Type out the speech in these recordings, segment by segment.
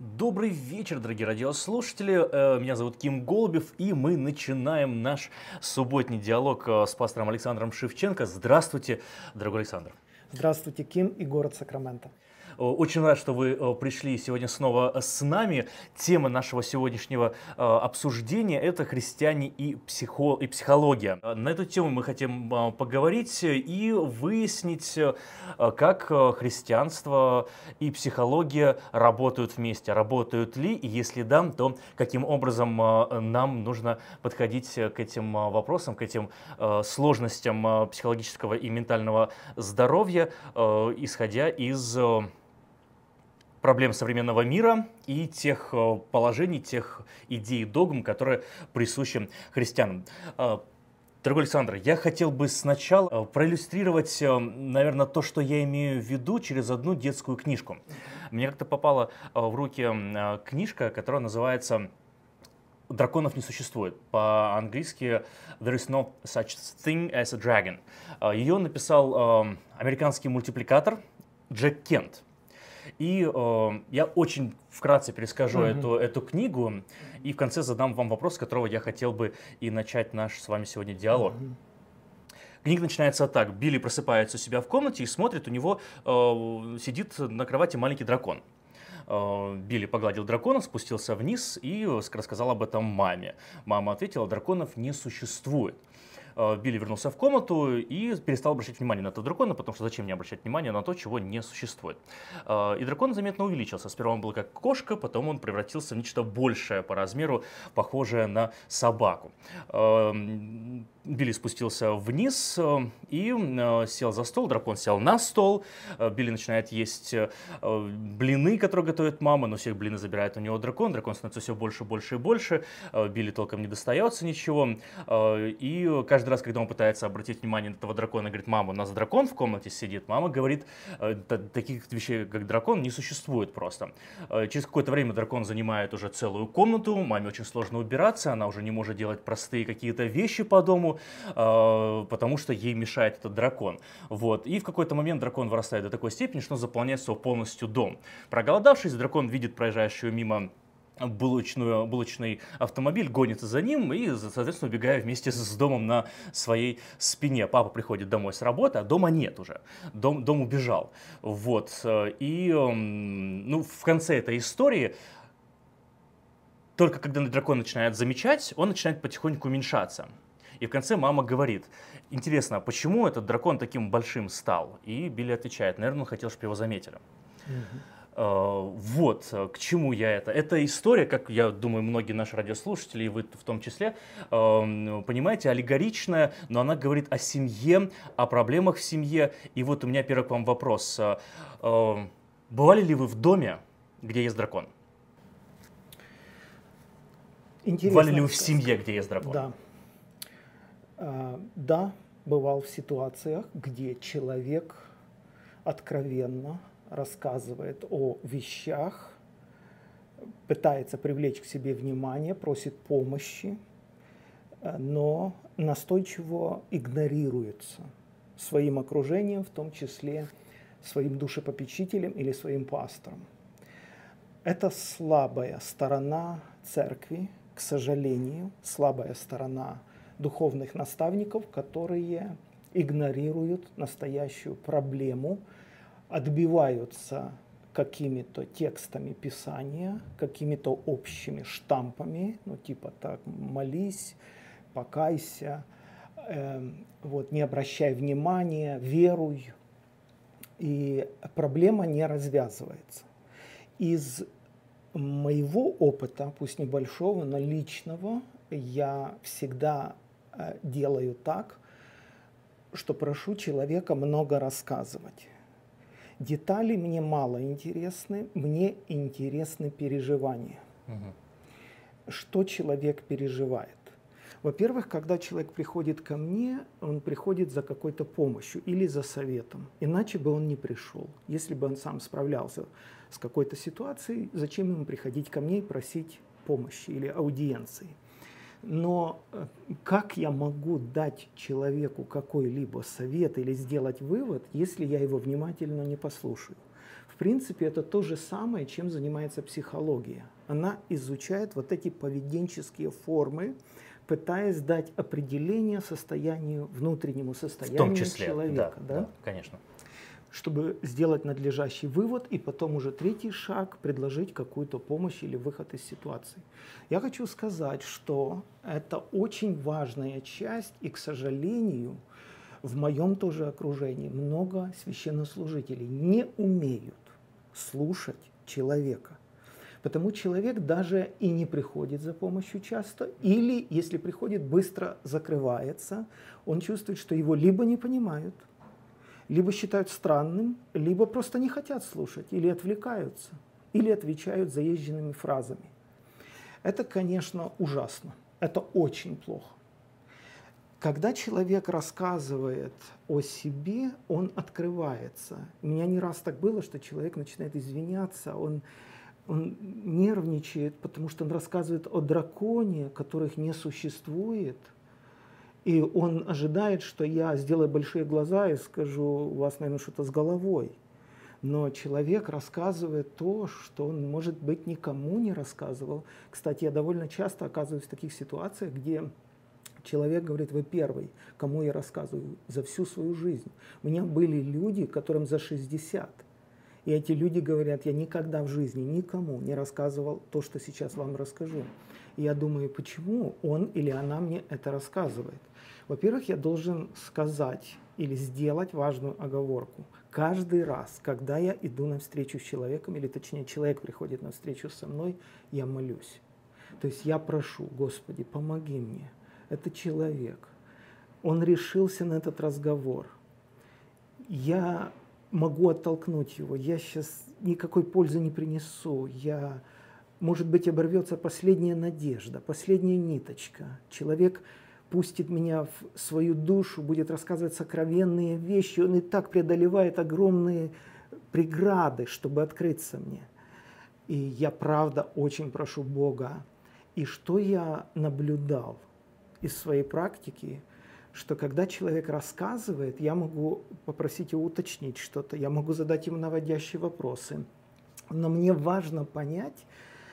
Добрый вечер, дорогие радиослушатели. Э, меня зовут Ким Голубев, и мы начинаем наш субботний диалог э, с пастором Александром Шевченко. Здравствуйте, дорогой Александр. Здравствуйте, Ким и город Сакраменто. Э, очень рад, что вы э, пришли сегодня снова с нами. Тема нашего сегодняшнего э, обсуждения – это христиане и, психо, и психология. На эту тему мы хотим поговорить и выяснить, как христианство и психология работают вместе. Работают ли, и если да, то каким образом нам нужно подходить к этим вопросам, к этим сложностям психологического и ментального здоровья, исходя из проблем современного мира и тех э, положений, тех идей и догм, которые присущи христианам. Э, дорогой Александр, я хотел бы сначала э, проиллюстрировать, наверное, то, что я имею в виду через одну детскую книжку. Мне как-то попала в руки книжка, которая называется драконов не существует. По-английски There is no such thing as a dragon. Ее написал американский мультипликатор Джек Кент. И э, я очень вкратце перескажу mm-hmm. эту, эту книгу и в конце задам вам вопрос, с которого я хотел бы и начать наш с вами сегодня диалог. Mm-hmm. Книга начинается так. Билли просыпается у себя в комнате и смотрит, у него э, сидит на кровати маленький дракон. Э, Билли погладил дракона, спустился вниз и рассказал об этом маме. Мама ответила, драконов не существует. Э, Билли вернулся в комнату и перестал обращать внимание на этого дракона, потому что зачем мне обращать внимание на то, чего не существует. Э, и дракон заметно увеличился. Сперва он был как кошка, потом он превратился в нечто большее по размеру, похожее на собаку. Эм, Билли спустился вниз э, и сел за стол, дракон сел на стол, Билли начинает есть блины, которые готовит мама, но всех блины забирает у него дракон, дракон становится все больше, больше и больше, Билли толком не достается ничего, и каждый раз, когда он пытается обратить внимание на этого дракона, говорит, мама, у нас дракон в комнате сидит, мама говорит, таких вещей, как дракон, не существует просто. Через какое-то время дракон занимает уже целую комнату, маме очень сложно убираться, она уже не может делать простые какие-то вещи по дому, э, потому что ей мешает этот дракон. Вот. И в какой-то момент дракон вырастает до такой степени, что он заполняет свой полностью дом. Проголодавшись, дракон видит проезжающую мимо булочную, булочный автомобиль, гонится за ним и, соответственно, убегая вместе с домом на своей спине. Папа приходит домой с работы, а дома нет уже. Дом, дом убежал. Вот. И ну, в конце этой истории только когда дракон начинает замечать, он начинает потихоньку уменьшаться. И в конце мама говорит, интересно, почему этот дракон таким большим стал? И Билли отвечает, наверное, он хотел, чтобы его заметили. Uh, вот к чему я это. Эта история, как я думаю, многие наши радиослушатели, и вы в том числе, uh, понимаете, аллегоричная, но она говорит о семье, о проблемах в семье. И вот у меня первый к вам вопрос. Uh, бывали ли вы в доме, где есть дракон? Интересно. Бывали ли вы в семье, где есть дракон? Да. А, да, бывал в ситуациях, где человек откровенно рассказывает о вещах, пытается привлечь к себе внимание, просит помощи, э, но настойчиво игнорируется своим окружением, в том числе своим душепопечителем или своим пастором. Это слабая сторона церкви, к сожалению, слабая сторона духовных наставников, которые игнорируют настоящую проблему, отбиваются какими-то текстами Писания, какими-то общими штампами, ну типа так, молись, покайся, э, вот, не обращай внимания, веруй. И проблема не развязывается. Из моего опыта, пусть небольшого, но личного, я всегда Э, делаю так, что прошу человека много рассказывать. Детали мне мало интересны, мне интересны переживания. Угу. Что человек переживает? Во-первых, когда человек приходит ко мне, он приходит за какой-то помощью или за советом. Иначе бы он не пришел. Если бы он сам справлялся с какой-то ситуацией, зачем ему приходить ко мне и просить помощи или аудиенции? Но э, как я могу дать человеку какой-либо совет или сделать вывод, если я его внимательно не послушаю? В принципе, это то же самое, чем занимается психология. Она изучает вот эти поведенческие формы, пытаясь дать определение состоянию, внутреннему состоянию В том числе, человека. Да, да? да, конечно. Чтобы сделать надлежащий вывод и потом уже третий шаг предложить какую-то помощь или выход из ситуации. Я хочу сказать, что это очень важная часть, и, к сожалению, в моем тоже окружении много священнослужителей не умеют слушать человека. Потому человек даже и не приходит за помощью часто, или если приходит, быстро закрывается, он чувствует, что его либо не понимают, либо считают странным, либо просто не хотят слушать, или отвлекаются, или отвечают заезженными фразами. Это, конечно, ужасно, это очень плохо. Когда человек рассказывает о себе, он открывается. У меня не раз так было, что человек начинает извиняться, он, он нервничает, потому что он рассказывает о драконе, которых не существует. И он ожидает, что я сделаю большие глаза и скажу, у вас, наверное, что-то с головой. Но человек рассказывает то, что он, может быть, никому не рассказывал. Кстати, я довольно часто оказываюсь в таких ситуациях, где Человек говорит, вы первый, кому я рассказываю за всю свою жизнь. У меня были люди, которым за 60. И эти люди говорят, я никогда в жизни никому не рассказывал то, что сейчас вам расскажу. И я думаю, почему он или она мне это рассказывает. Во-первых, я должен сказать или сделать важную оговорку. Каждый раз, когда я иду на встречу с человеком, или точнее человек приходит на встречу со мной, я молюсь. То есть я прошу, Господи, помоги мне, это человек. Он решился на этот разговор. Я могу оттолкнуть его. Я сейчас никакой пользы не принесу. Я, может быть, оборвется последняя надежда, последняя ниточка. Человек пустит меня в свою душу, будет рассказывать сокровенные вещи. Он и так преодолевает огромные преграды, чтобы открыться мне. И я правда очень прошу Бога. И что я наблюдал – из своей практики, что когда человек рассказывает, я могу попросить его уточнить что-то, я могу задать ему наводящие вопросы. Но мне важно понять,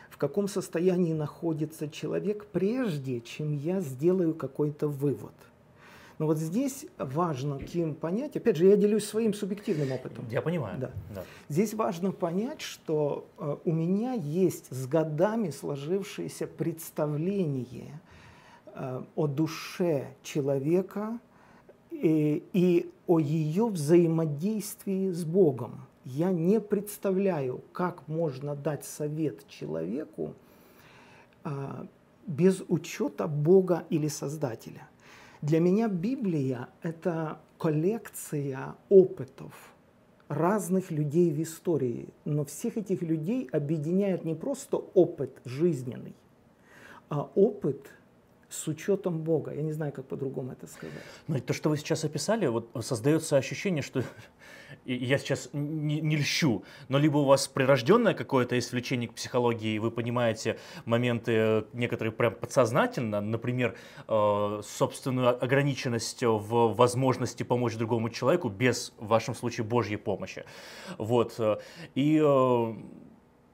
в каком состоянии находится человек, прежде чем я сделаю какой-то вывод. Но вот здесь важно кем понять, опять же, я делюсь своим субъективным опытом. Я понимаю. Да. Да. Здесь важно понять, что э, у меня есть с годами сложившееся представление Э, о душе человека и, и о ее взаимодействии с Богом. Я не представляю, как можно дать совет человеку а, без учета Бога или Создателя. Для меня Библия – это коллекция опытов разных людей в истории, но всех этих людей объединяет не просто опыт жизненный, а опыт с учетом Бога. Я не знаю, как по-другому это сказать. Ну, то, что вы сейчас описали, вот создается ощущение, что я сейчас не, не льщу, но либо у вас прирожденное какое-то есть влечение к психологии, и вы понимаете моменты некоторые прям подсознательно, например, э, собственную ограниченность в возможности помочь другому человеку без, в вашем случае, Божьей помощи. Вот. Э, и э,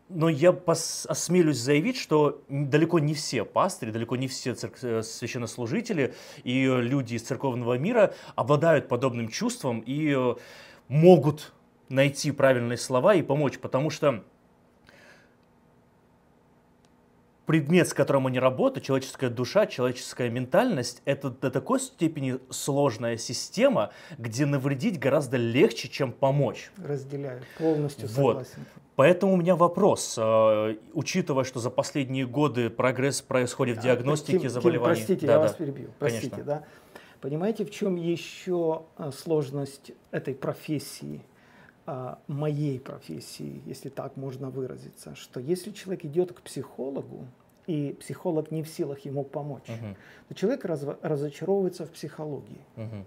но я пос- осмелюсь заявить, что далеко не все пастыри, далеко не все церк- э, священнослужители и люди из церковного мира обладают подобным чувством и э, могут найти правильные слова и помочь, потому что предмет, с которым они работают, человеческая душа, человеческая ментальность, это до такой степени сложная система, где навредить гораздо легче, чем помочь. Разделяю, полностью согласен. Вот. Поэтому у меня вопрос, э, учитывая, что за последние годы прогресс происходит в диагностике Ким, заболеваний. Ким, простите, да, я да. вас перебью. Простите, Конечно. да. Понимаете, в чем еще э, сложность этой профессии, э, моей профессии, если так можно выразиться, что если человек идет к психологу, и психолог не в силах ему помочь, угу. то человек раз, разочаровывается в психологии. Угу.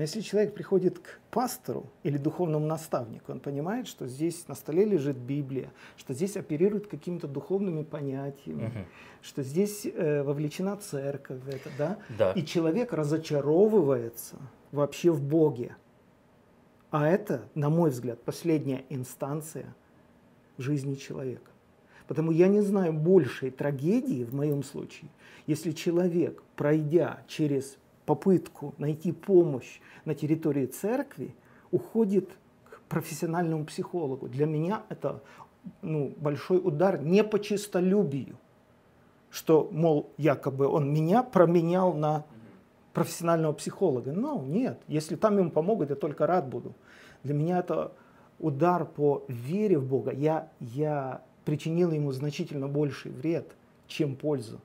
Но если человек приходит к пастору или духовному наставнику, он понимает, что здесь на столе лежит Библия, что здесь оперируют какими-то духовными понятиями, угу. что здесь э, вовлечена церковь в это, да? да? И человек разочаровывается вообще в Боге. А это, на мой взгляд, последняя инстанция жизни человека. Потому я не знаю большей трагедии в моем случае, если человек, пройдя через попытку найти помощь на территории церкви, уходит к профессиональному психологу. Для меня это ну, большой удар не по честолюбию, что, мол, якобы он меня променял на профессионального психолога. Но нет, если там ему помогут, я только рад буду. Для меня это удар по вере в Бога. Я, я причинил ему значительно больший вред, чем пользу.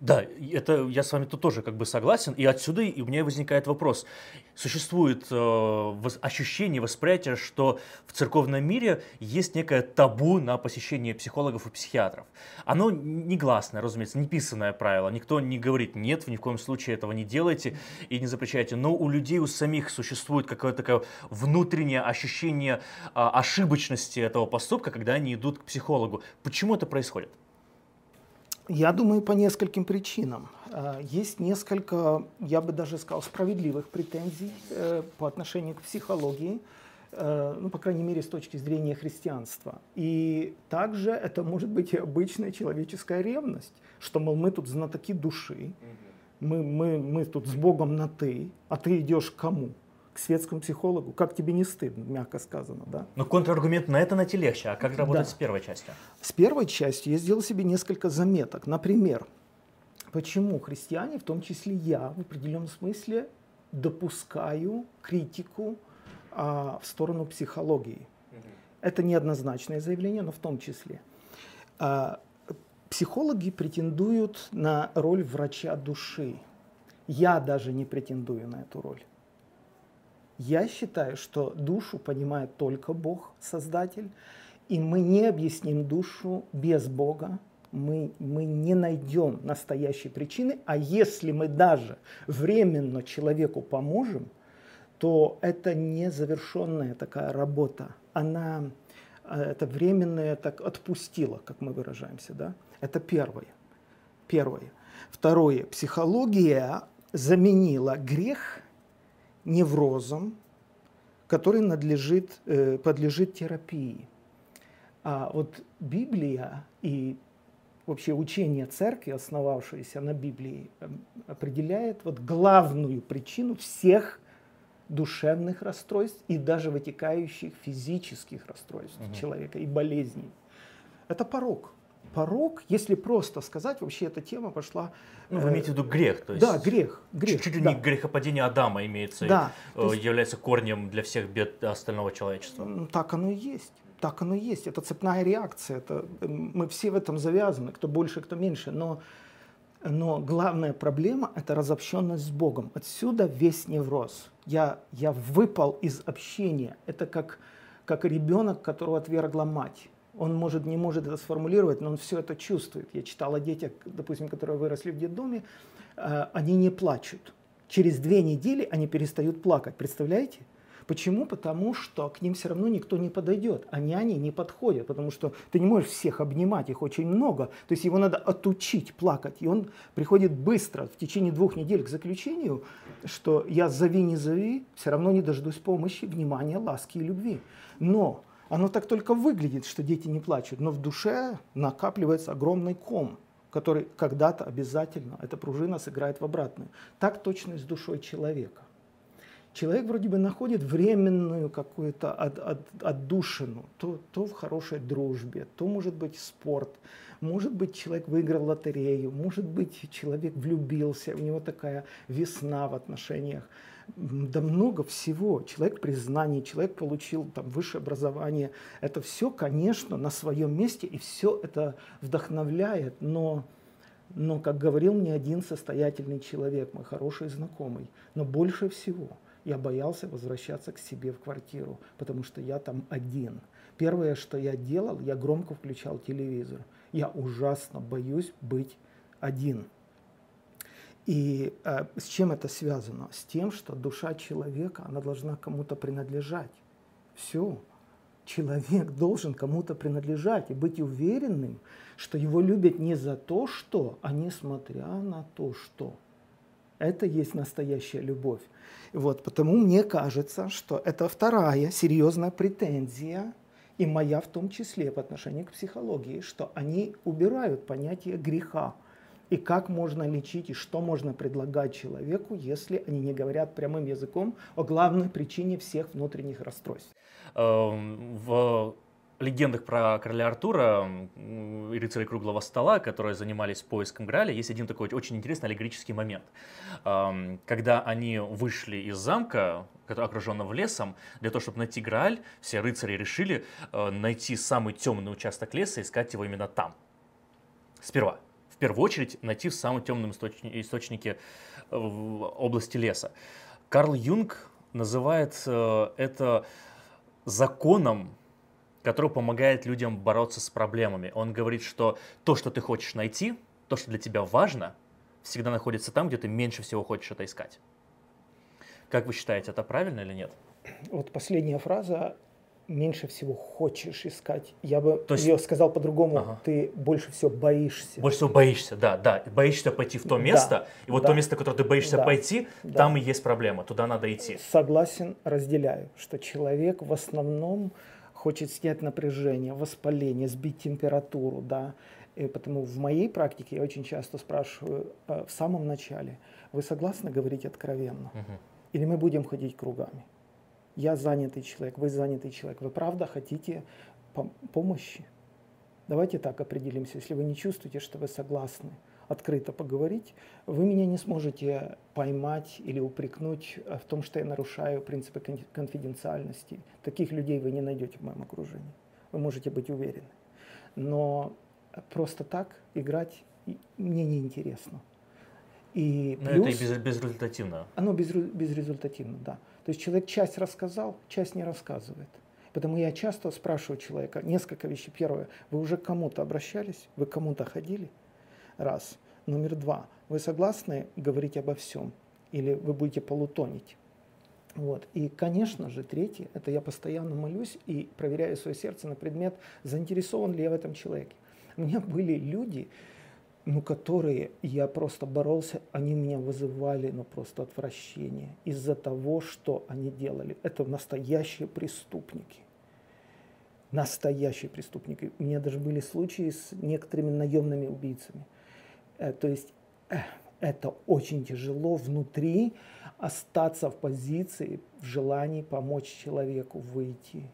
Да, это я с вами тут тоже как бы согласен, и отсюда и у меня возникает вопрос. Существует э, ощущение, восприятие, что в церковном мире есть некое табу на посещение психологов и психиатров. Оно негласное, разумеется, не писанное правило. Никто не говорит нет, в ни в коем случае этого не делайте и не запрещайте. Но у людей, у самих существует какое-то такое внутреннее ощущение э, ошибочности этого поступка, когда они идут к психологу. Почему это происходит? Я думаю, по нескольким причинам. А, есть несколько, я бы даже сказал, справедливых претензий э, по отношению к психологии, э, ну, по крайней мере, с точки зрения христианства. И также это может быть и обычная человеческая ревность, что, мол, мы тут знатоки души, мы, мы, мы тут с Богом на «ты», а ты идешь к кому? К светскому психологу. Как тебе не стыдно, мягко сказано, да? Но контраргумент на это найти легче. А как работать да. с первой частью? С первой частью я сделал себе несколько заметок. Например, почему христиане, в том числе я, в определенном смысле допускаю критику а, в сторону психологии. Угу. Это неоднозначное заявление, но в том числе. А, психологи претендуют на роль врача души. Я даже не претендую на эту роль. Я считаю, что душу понимает только Бог, Создатель, и мы не объясним душу без Бога, мы, мы не найдем настоящей причины, а если мы даже временно человеку поможем, то это не завершенная такая работа. Она э, это временное так отпустила, как мы выражаемся. Да? Это первое. Первое. Второе. Психология заменила грех неврозом, который надлежит, э, подлежит терапии. А вот Библия и вообще учение церкви, основавшееся на Библии, э, определяет вот главную причину всех душевных расстройств и даже вытекающих физических расстройств угу. человека и болезней. Это порог порог, если просто сказать, вообще эта тема пошла... Ну, вы имеете в виду грех, то есть... Да, грех. грех чуть ли да. не грехопадение Адама имеется, да, и, есть, является корнем для всех бед остального человечества. Так оно и есть. Так оно и есть. Это цепная реакция. Это, мы все в этом завязаны, кто больше, кто меньше. Но, но главная проблема – это разобщенность с Богом. Отсюда весь невроз. Я, я выпал из общения. Это как, как ребенок, которого отвергла мать он может, не может это сформулировать, но он все это чувствует. Я читал о детях, допустим, которые выросли в детдоме, э, они не плачут. Через две недели они перестают плакать. Представляете? Почему? Потому что к ним все равно никто не подойдет, а няни не подходят, потому что ты не можешь всех обнимать, их очень много. То есть его надо отучить плакать, и он приходит быстро, в течение двух недель к заключению, что я зови, не зови, все равно не дождусь помощи, внимания, ласки и любви. Но оно так только выглядит, что дети не плачут, но в душе накапливается огромный ком, который когда-то обязательно, эта пружина сыграет в обратную. Так точно и с душой человека. Человек вроде бы находит временную какую-то от, от, отдушину, то, то в хорошей дружбе, то может быть спорт, может быть человек выиграл лотерею, может быть человек влюбился, у него такая весна в отношениях да много всего. Человек признание, человек получил там высшее образование. Это все, конечно, на своем месте, и все это вдохновляет, но, но, как говорил мне один состоятельный человек, мой хороший знакомый, но больше всего я боялся возвращаться к себе в квартиру, потому что я там один. Первое, что я делал, я громко включал телевизор. Я ужасно боюсь быть один. И э, с чем это связано? С тем, что душа человека, она должна кому-то принадлежать. Все. Человек должен кому-то принадлежать и быть уверенным, что его любят не за то, что, а несмотря на то, что. Это есть настоящая любовь. Вот, потому мне кажется, что это вторая серьезная претензия, и моя в том числе в отношении к психологии, что они убирают понятие греха. И как можно лечить, и что можно предлагать человеку, если они не говорят прямым языком о главной причине всех внутренних расстройств. Эм, в легендах про короля Артура и рыцарей круглого стола, которые занимались поиском Граля, есть один такой очень интересный аллегорический момент. Когда они вышли из замка, окруженного лесом, для того, чтобы найти Грааль, все рыцари решили э, найти самый темный участок леса и искать его именно там. Сперва. В первую очередь найти в самом темном источнике э, в области леса. Карл Юнг называет э, это законом который помогает людям бороться с проблемами. Он говорит, что то, что ты хочешь найти, то, что для тебя важно, всегда находится там, где ты меньше всего хочешь это искать. Как вы считаете, это правильно или нет? Вот последняя фраза меньше всего хочешь искать. Я бы то есть... ее сказал по-другому. Ага. Ты больше всего боишься. Больше всего боишься, да, да. Боишься пойти в то место, да, и вот да, то место, которое ты боишься да, пойти, да. там и есть проблема, туда надо идти. Согласен, разделяю, что человек в основном хочет снять напряжение, воспаление, сбить температуру, да. И потому в моей практике я очень часто спрашиваю э, в самом начале, вы согласны говорить откровенно? Угу. Или мы будем ходить кругами? Я занятый человек, вы занятый человек. Вы правда хотите пом- помощи? Давайте так определимся. Если вы не чувствуете, что вы согласны, открыто поговорить, вы меня не сможете поймать или упрекнуть в том, что я нарушаю принципы конфиденциальности. Таких людей вы не найдете в моем окружении. Вы можете быть уверены. Но просто так играть мне неинтересно. И Но плюс, это и без, безрезультативно. Оно без, безрезультативно, да. То есть человек часть рассказал, часть не рассказывает. Поэтому я часто спрашиваю человека несколько вещей. Первое, вы уже к кому-то обращались, вы к кому-то ходили? Раз. Номер два. Вы согласны говорить обо всем? Или вы будете полутонить? Вот. И, конечно же, третье, это я постоянно молюсь и проверяю свое сердце на предмет, заинтересован ли я в этом человеке. У меня были люди, ну, которые я просто боролся, они меня вызывали, ну, просто отвращение из-за того, что они делали. Это настоящие преступники. Настоящие преступники. У меня даже были случаи с некоторыми наемными убийцами – Э, то есть э, это очень тяжело внутри остаться в позиции, в желании помочь человеку выйти.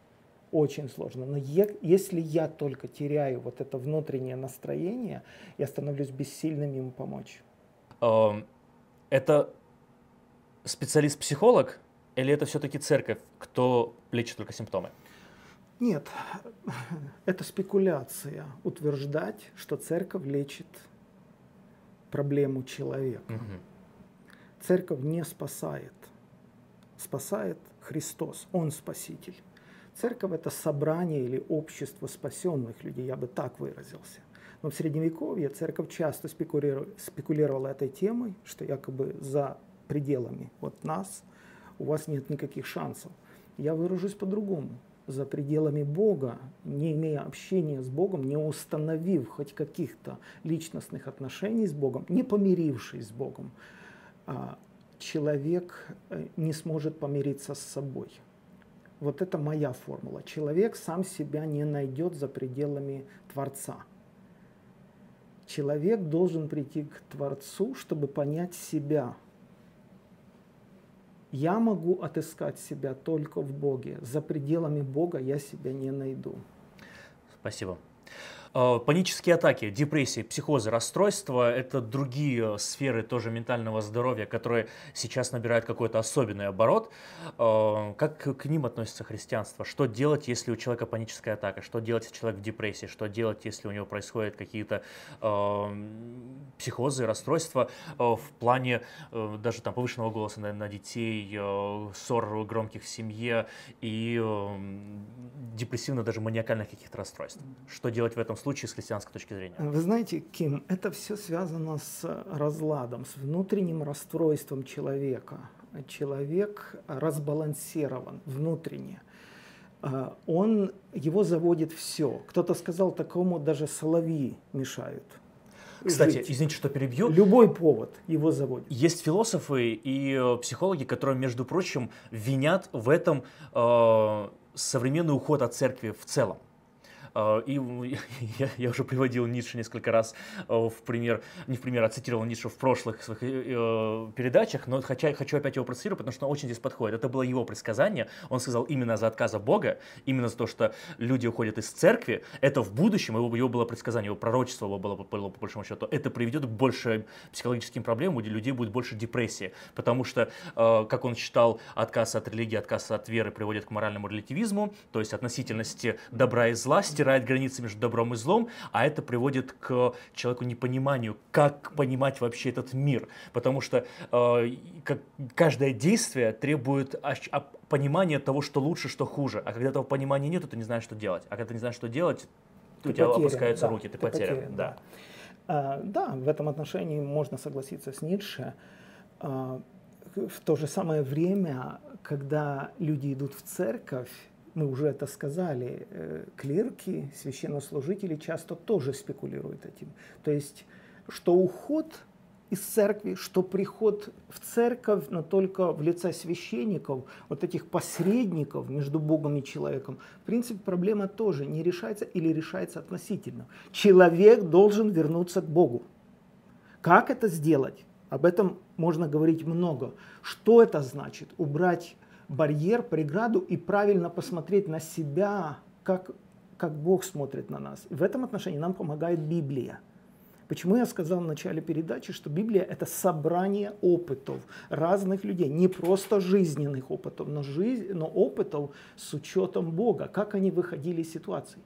Очень сложно. Но если я только теряю вот это внутреннее настроение, я становлюсь бессильным ему помочь. Это специалист-психолог или это все-таки церковь, кто лечит только симптомы? Нет, это спекуляция утверждать, что церковь лечит проблему человека. Угу. Церковь не спасает. Спасает Христос. Он спаситель. Церковь это собрание или общество спасенных людей, я бы так выразился. Но в Средневековье церковь часто спекулировала, этой темой, что якобы за пределами вот нас у вас нет никаких шансов. Я выражусь по-другому за пределами Бога, не имея общения с Богом, не установив хоть каких-то личностных отношений с Богом, не помирившись с Богом, а, человек э, не сможет помириться с собой. Вот это моя формула. Человек сам себя не найдет за пределами Творца. Человек должен прийти к Творцу, чтобы понять себя, я могу отыскать себя только в Боге. За пределами Бога я себя не найду. Спасибо. Э, панические атаки, депрессии, психозы, расстройства – это другие сферы тоже ментального здоровья, которые сейчас набирают какой-то особенный оборот. Э, как к ним относится христианство? Что делать, если у человека паническая атака? Что делать, если человек в депрессии? Что делать, если у него происходят какие-то э, психозы, расстройства в плане даже там повышенного голоса на, на детей, ссор громких в семье и депрессивно даже маниакальных каких-то расстройств? Что делать в этом случае с христианской точки зрения? Вы знаете, Ким, это все связано с разладом, с внутренним расстройством человека. Человек разбалансирован внутренне. А, он, его заводит все. Кто-то сказал, такому даже соловьи мешают. Кстати, жить. извините, что перебью. Любой повод его заводит. Есть философы и э, психологи, которые, между прочим, винят в этом э, современный уход от церкви в целом. А, и я, я уже приводил Ницше несколько раз э, в пример, не в пример, а цитировал Ницше в прошлых своих э, э, передачах, но хочу, хочу опять его процитировать, потому что он очень здесь подходит. Это было его предсказание. Он сказал именно за отказ от Бога, именно за то, что люди уходят из церкви. Это в будущем, его, его было предсказание, его пророчество его было, было по большому счету. Это приведет к больше психологическим проблемам, у людей будет больше депрессии, потому что, как он считал, отказ от религии, отказ от веры приводит к моральному релятивизму, то есть относительности добра и зла, стирает границы между добром и злом, а это приводит к человеку непониманию, как понимать вообще этот мир. Потому что э, как, каждое действие требует понимания того, что лучше, что хуже. А когда этого понимания нет, ты не знаешь, что делать. А когда ты не знаешь, что делать, ты у тебя потерян, опускаются да, руки, ты, ты потерян. потерян да. Да. А, да, в этом отношении можно согласиться с Ницше. А, в то же самое время, когда люди идут в церковь, мы уже это сказали, э, клирки, священнослужители часто тоже спекулируют этим. То есть, что уход из церкви, что приход в церковь, но только в лице священников, вот этих посредников между Богом и человеком, в принципе, проблема тоже не решается или решается относительно. Человек должен вернуться к Богу. Как это сделать? Об этом можно говорить много. Что это значит? Убрать барьер, преграду и правильно посмотреть на себя, как, как Бог смотрит на нас. В этом отношении нам помогает Библия. Почему я сказал в начале передачи, что Библия – это собрание опытов разных людей, не просто жизненных опытов, но, жизнь, но опытов с учетом Бога, как они выходили из ситуаций.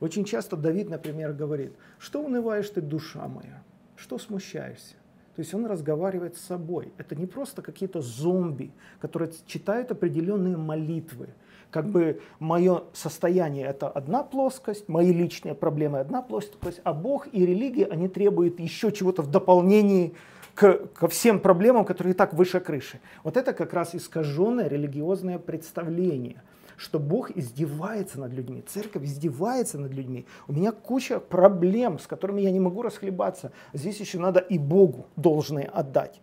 Очень часто Давид, например, говорит, что унываешь ты, душа моя, что смущаешься? То есть он разговаривает с собой. Это не просто какие-то зомби, которые читают определенные молитвы. Как бы мое состояние это одна плоскость, мои личные проблемы одна плоскость, а Бог и религия, они требуют еще чего-то в дополнении к, ко всем проблемам, которые и так выше крыши. Вот это как раз искаженное религиозное представление – что Бог издевается над людьми, церковь издевается над людьми. У меня куча проблем, с которыми я не могу расхлебаться. Здесь еще надо и Богу должное отдать.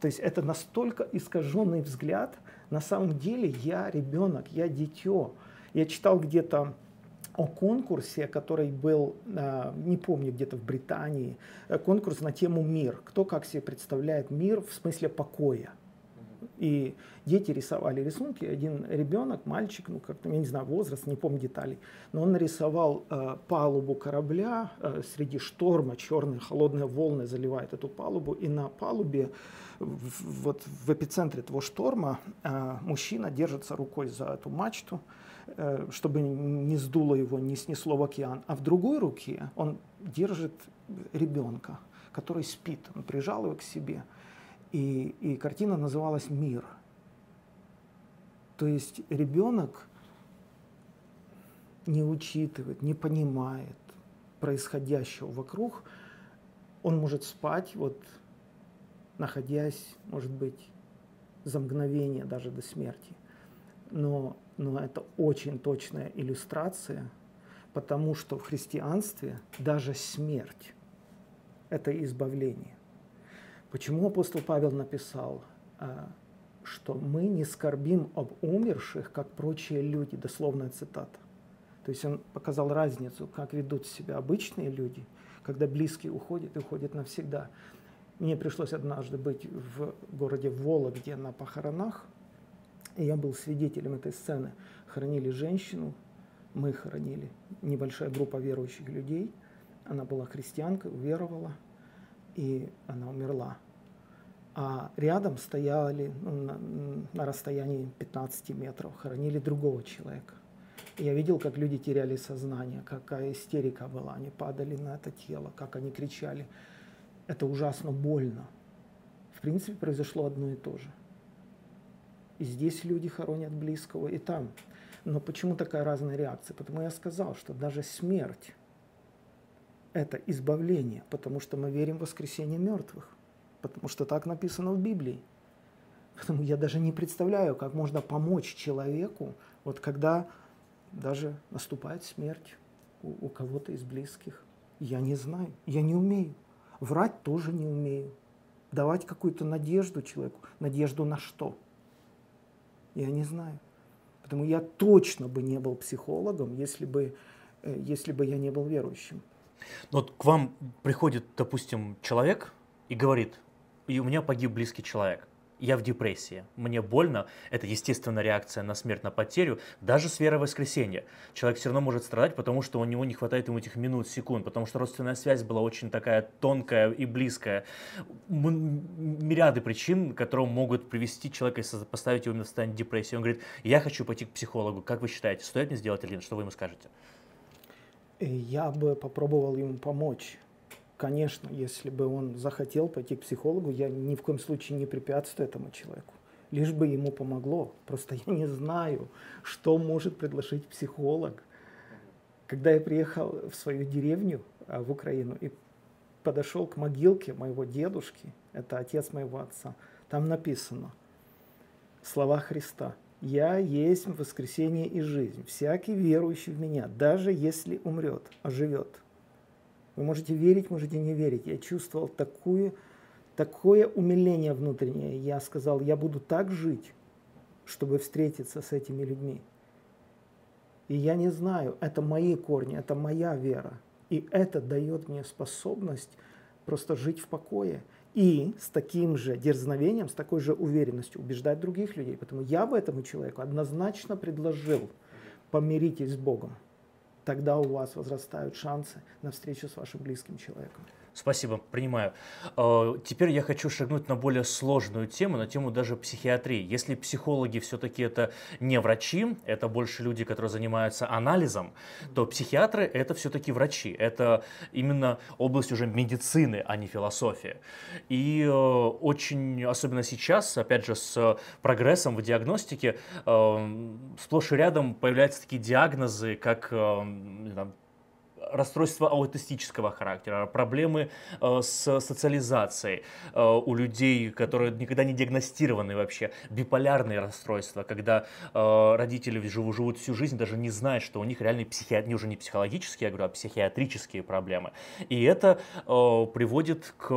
То есть это настолько искаженный взгляд. На самом деле я ребенок, я дитё. Я читал где-то о конкурсе, который был, а, не помню, где-то в Британии, э, конкурс на тему мир. Кто как себе представляет мир в смысле покоя. И дети рисовали рисунки. Один ребенок, мальчик, ну как-то, я не знаю, возраст, не помню деталей, но он нарисовал э, палубу корабля э, среди шторма, черные холодные волны заливают эту палубу, и на палубе в, вот в эпицентре этого шторма э, мужчина держится рукой за эту мачту, э, чтобы не сдуло его, не снесло в океан, а в другой руке он держит ребенка, который спит, он прижал его к себе. И, и картина называлась «Мир». То есть ребенок не учитывает, не понимает происходящего вокруг. Он может спать, вот, находясь, может быть, за мгновение даже до смерти. Но, но это очень точная иллюстрация, потому что в христианстве даже смерть – это избавление. Почему апостол Павел написал, а, что мы не скорбим об умерших, как прочие люди, дословная цитата. То есть он показал разницу, как ведут себя обычные люди, когда близкие уходят и уходят навсегда. Мне пришлось однажды быть в городе Вологде на похоронах, и я был свидетелем этой сцены. Хоронили женщину, мы хоронили, небольшая группа верующих людей. Она была христианкой, уверовала – и она умерла. А рядом стояли ну, на, на расстоянии 15 метров, хоронили другого человека. И я видел, как люди теряли сознание, какая истерика была. Они падали на это тело, как они кричали. Это ужасно больно. В принципе, произошло одно и то же. И здесь люди хоронят близкого, и там. Но почему такая разная реакция? Потому я сказал, что даже смерть это избавление, потому что мы верим в воскресение мертвых, потому что так написано в Библии. Поэтому я даже не представляю, как можно помочь человеку, вот когда даже наступает смерть у, у кого-то из близких. Я не знаю, я не умею. Врать тоже не умею. Давать какую-то надежду человеку. Надежду на что? Я не знаю. Поэтому я точно бы не был психологом, если бы, э, если бы я не был верующим. Вот к вам приходит, допустим, человек и говорит, и у меня погиб близкий человек я в депрессии, мне больно, это естественная реакция на смерть, на потерю, даже с верой в воскресенье. Человек все равно может страдать, потому что у него не хватает ему этих минут, секунд, потому что родственная связь была очень такая тонкая и близкая. Мириады причин, которые могут привести человека и поставить его в состояние депрессии. Он говорит, я хочу пойти к психологу. Как вы считаете, стоит мне сделать или нет? Что вы ему скажете? Я бы попробовал ему помочь конечно, если бы он захотел пойти к психологу, я ни в коем случае не препятствую этому человеку. Лишь бы ему помогло. Просто я не знаю, что может предложить психолог. Когда я приехал в свою деревню а, в Украину и подошел к могилке моего дедушки, это отец моего отца, там написано слова Христа. «Я есть воскресение и жизнь. Всякий верующий в меня, даже если умрет, оживет». Вы можете верить, можете не верить. Я чувствовал такую, такое умиление внутреннее. Я сказал, я буду так жить, чтобы встретиться с этими людьми. И я не знаю, это мои корни, это моя вера. И это дает мне способность просто жить в покое. И с таким же дерзновением, с такой же уверенностью убеждать других людей. Поэтому я бы этому человеку однозначно предложил помиритесь с Богом тогда у вас возрастают шансы на встречу с вашим близким человеком. Спасибо, принимаю. Э, теперь я хочу шагнуть на более сложную тему, на тему даже психиатрии. Если психологи все-таки это не врачи, это больше люди, которые занимаются анализом, то психиатры это все-таки врачи. Это именно область уже медицины, а не философия. И э, очень, особенно сейчас, опять же, с прогрессом в диагностике, э, сплошь и рядом появляются такие диагнозы, как там, расстройства аутистического характера, проблемы э, с социализацией э, у людей, которые никогда не диагностированы вообще, биполярные расстройства, когда э, родители живут, живут всю жизнь, даже не знают, что у них реальные психиатрии, уже не психологические, я говорю, а психиатрические проблемы. И это приводит к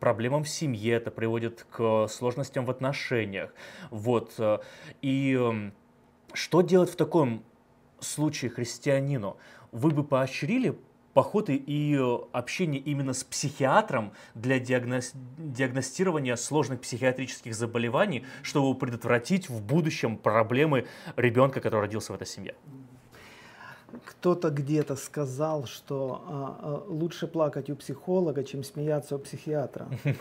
проблемам в семье, это приводит к сложностям в отношениях. Вот. И что делать в таком случае христианину? Вы бы поощрили походы и э, общение именно с психиатром для диагноз... диагностирования сложных психиатрических заболеваний, чтобы предотвратить в будущем проблемы ребенка, который родился в этой семье? Кто-то где-то сказал, что а, а, лучше плакать у психолога, чем смеяться у психиатра.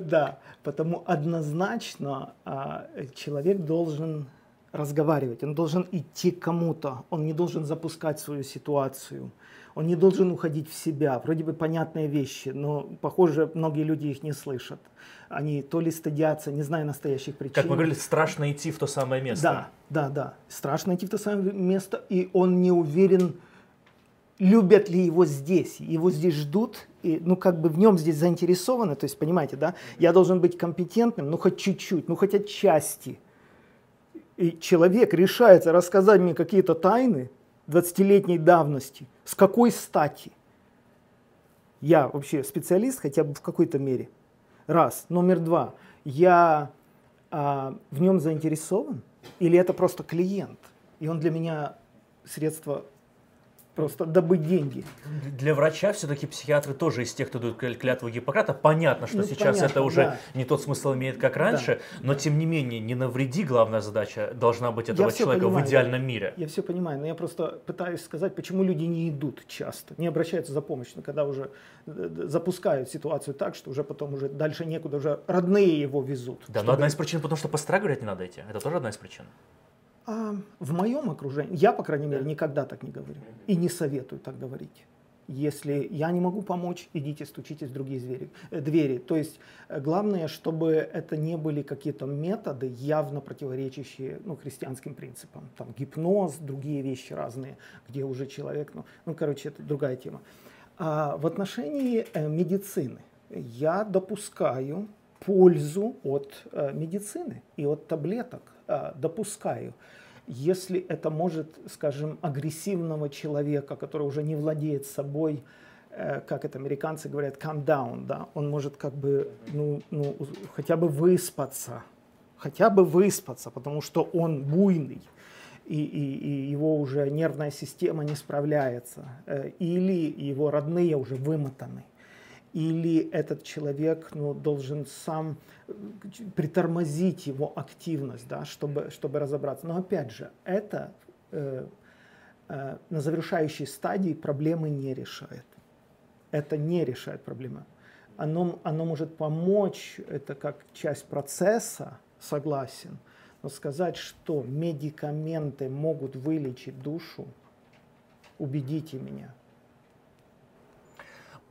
Да, потому однозначно а, человек должен разговаривать, он должен идти к кому-то, он не должен запускать свою ситуацию, он не должен уходить в себя. Вроде бы понятные вещи, но, похоже, многие люди их не слышат. Они то ли стыдятся, не зная настоящих причин. Как вы говорили, страшно идти в то самое место. Да, да, да. Страшно идти в то самое место, и он не уверен, любят ли его здесь. Его здесь ждут, и, ну, как бы в нем здесь заинтересованы. То есть, понимаете, да, я должен быть компетентным, ну, хоть чуть-чуть, ну, хоть отчасти и человек решается рассказать мне какие-то тайны 20-летней давности, с какой стати? Я вообще специалист хотя бы в какой-то мере. Раз. Номер два. Я а, в нем заинтересован? Или это просто клиент? И он для меня средство просто добыть деньги. Для врача все-таки психиатры тоже из тех, кто дают клятву Гиппократа. Понятно, что ну, сейчас понятно, это уже да. не тот смысл имеет, как раньше, да. но тем не менее, не навреди, главная задача должна быть этого я человека понимаю, в идеальном мире. Я все понимаю, но я просто пытаюсь сказать, почему люди не идут часто, не обращаются за помощью, когда уже э, запускают ситуацию так, что уже потом уже дальше некуда, уже родные его везут. Да, чтобы... но одна из причин, потому что по не надо идти. Это тоже одна из причин. А в моем окружении, я, по крайней мере, никогда так не говорю и не советую так говорить. Если я не могу помочь, идите, стучитесь в другие звери, э, двери. То есть э, главное, чтобы это не были какие-то методы, явно противоречащие ну, христианским принципам. Там гипноз, другие вещи разные, где уже человек, ну, ну короче, это другая тема. А в отношении э, медицины я допускаю пользу от медицины и от таблеток допускаю. Если это может, скажем, агрессивного человека, который уже не владеет собой, э, как это американцы говорят, calm down, да, он может как бы, ну, ну, хотя бы выспаться, хотя бы выспаться, потому что он буйный, и, и, и его уже нервная система не справляется, э, или его родные уже вымотаны или этот человек ну, должен сам э, притормозить его активность, да, чтобы, чтобы разобраться. Но опять же, это э, э, на завершающей стадии проблемы не решает. Это не решает проблемы. Оно, оно может помочь, это как часть процесса, согласен, но сказать, что медикаменты могут вылечить душу, убедите меня –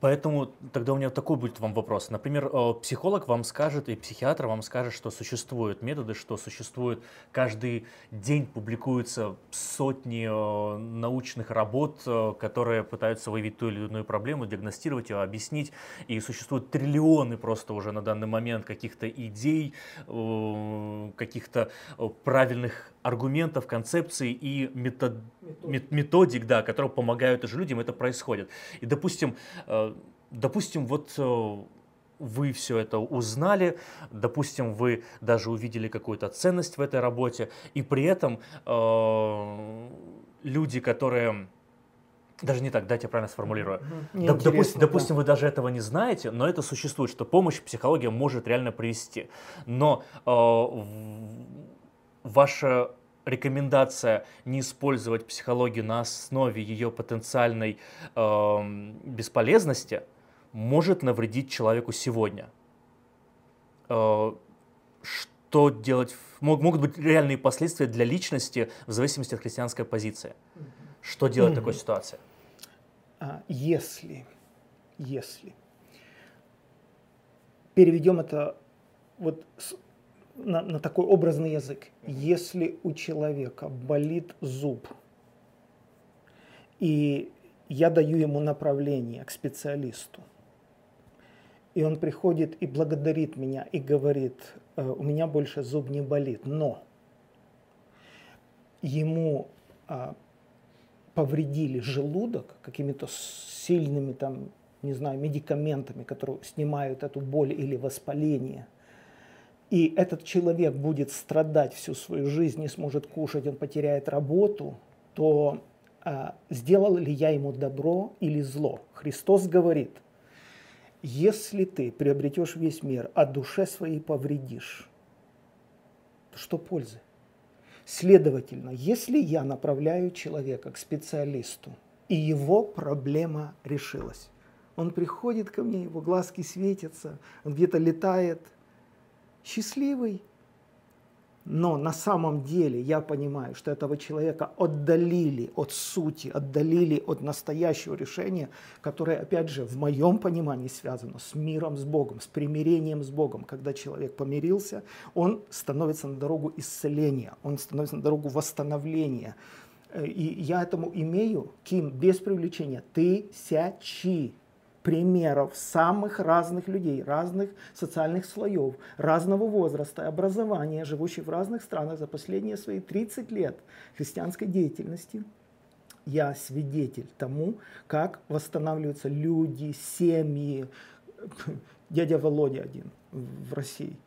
Поэтому тогда у меня такой будет вам вопрос. Например, э, психолог вам скажет и психиатр вам скажет, что существуют методы, что существует каждый день публикуются сотни э, научных работ, э, которые пытаются выявить ту или иную проблему, диагностировать ее, объяснить. И существуют триллионы просто уже на данный момент каких-то идей, каких-то правильных аргументов, концепций и метод, методик. методик, да, которые помогают уже людям, это происходит. И, допустим, э, допустим, вот э, вы все это узнали, допустим, вы даже увидели какую-то ценность в этой работе, и при этом э, люди, которые даже не так, дайте я правильно сформулирую. Доп, допустим, да. допустим, вы даже этого не знаете, но это существует, что помощь психология может реально привести. Но э, ваша рекомендация не использовать психологию на основе ее потенциальной э, бесполезности может навредить человеку сегодня. Э, что делать? Мог, могут быть реальные последствия для личности в зависимости от христианской позиции. Что делать в такой ситуации? А, если, если переведем это вот на, на такой образный язык. Если у человека болит зуб, и я даю ему направление к специалисту, и он приходит и благодарит меня и говорит, «Э, у меня больше зуб не болит, но ему а, повредили желудок какими-то сильными там, не знаю, медикаментами, которые снимают эту боль или воспаление – и этот человек будет страдать всю свою жизнь, не сможет кушать, он потеряет работу, то а, сделал ли я ему добро или зло? Христос говорит, если ты приобретешь весь мир, а душе своей повредишь, то что пользы? Следовательно, если я направляю человека к специалисту, и его проблема решилась, он приходит ко мне, его глазки светятся, он где-то летает – счастливый. Но на самом деле я понимаю, что этого человека отдалили от сути, отдалили от настоящего решения, которое, опять же, в моем понимании связано с миром, с Богом, с примирением с Богом. Когда человек помирился, он становится на дорогу исцеления, он становится на дорогу восстановления. И я этому имею, Ким, без привлечения, тысячи примеров самых разных людей, разных социальных слоев, разного возраста и образования, живущих в разных странах за последние свои 30 лет христианской деятельности. Я свидетель тому, как восстанавливаются люди, семьи. Дядя Володя один в России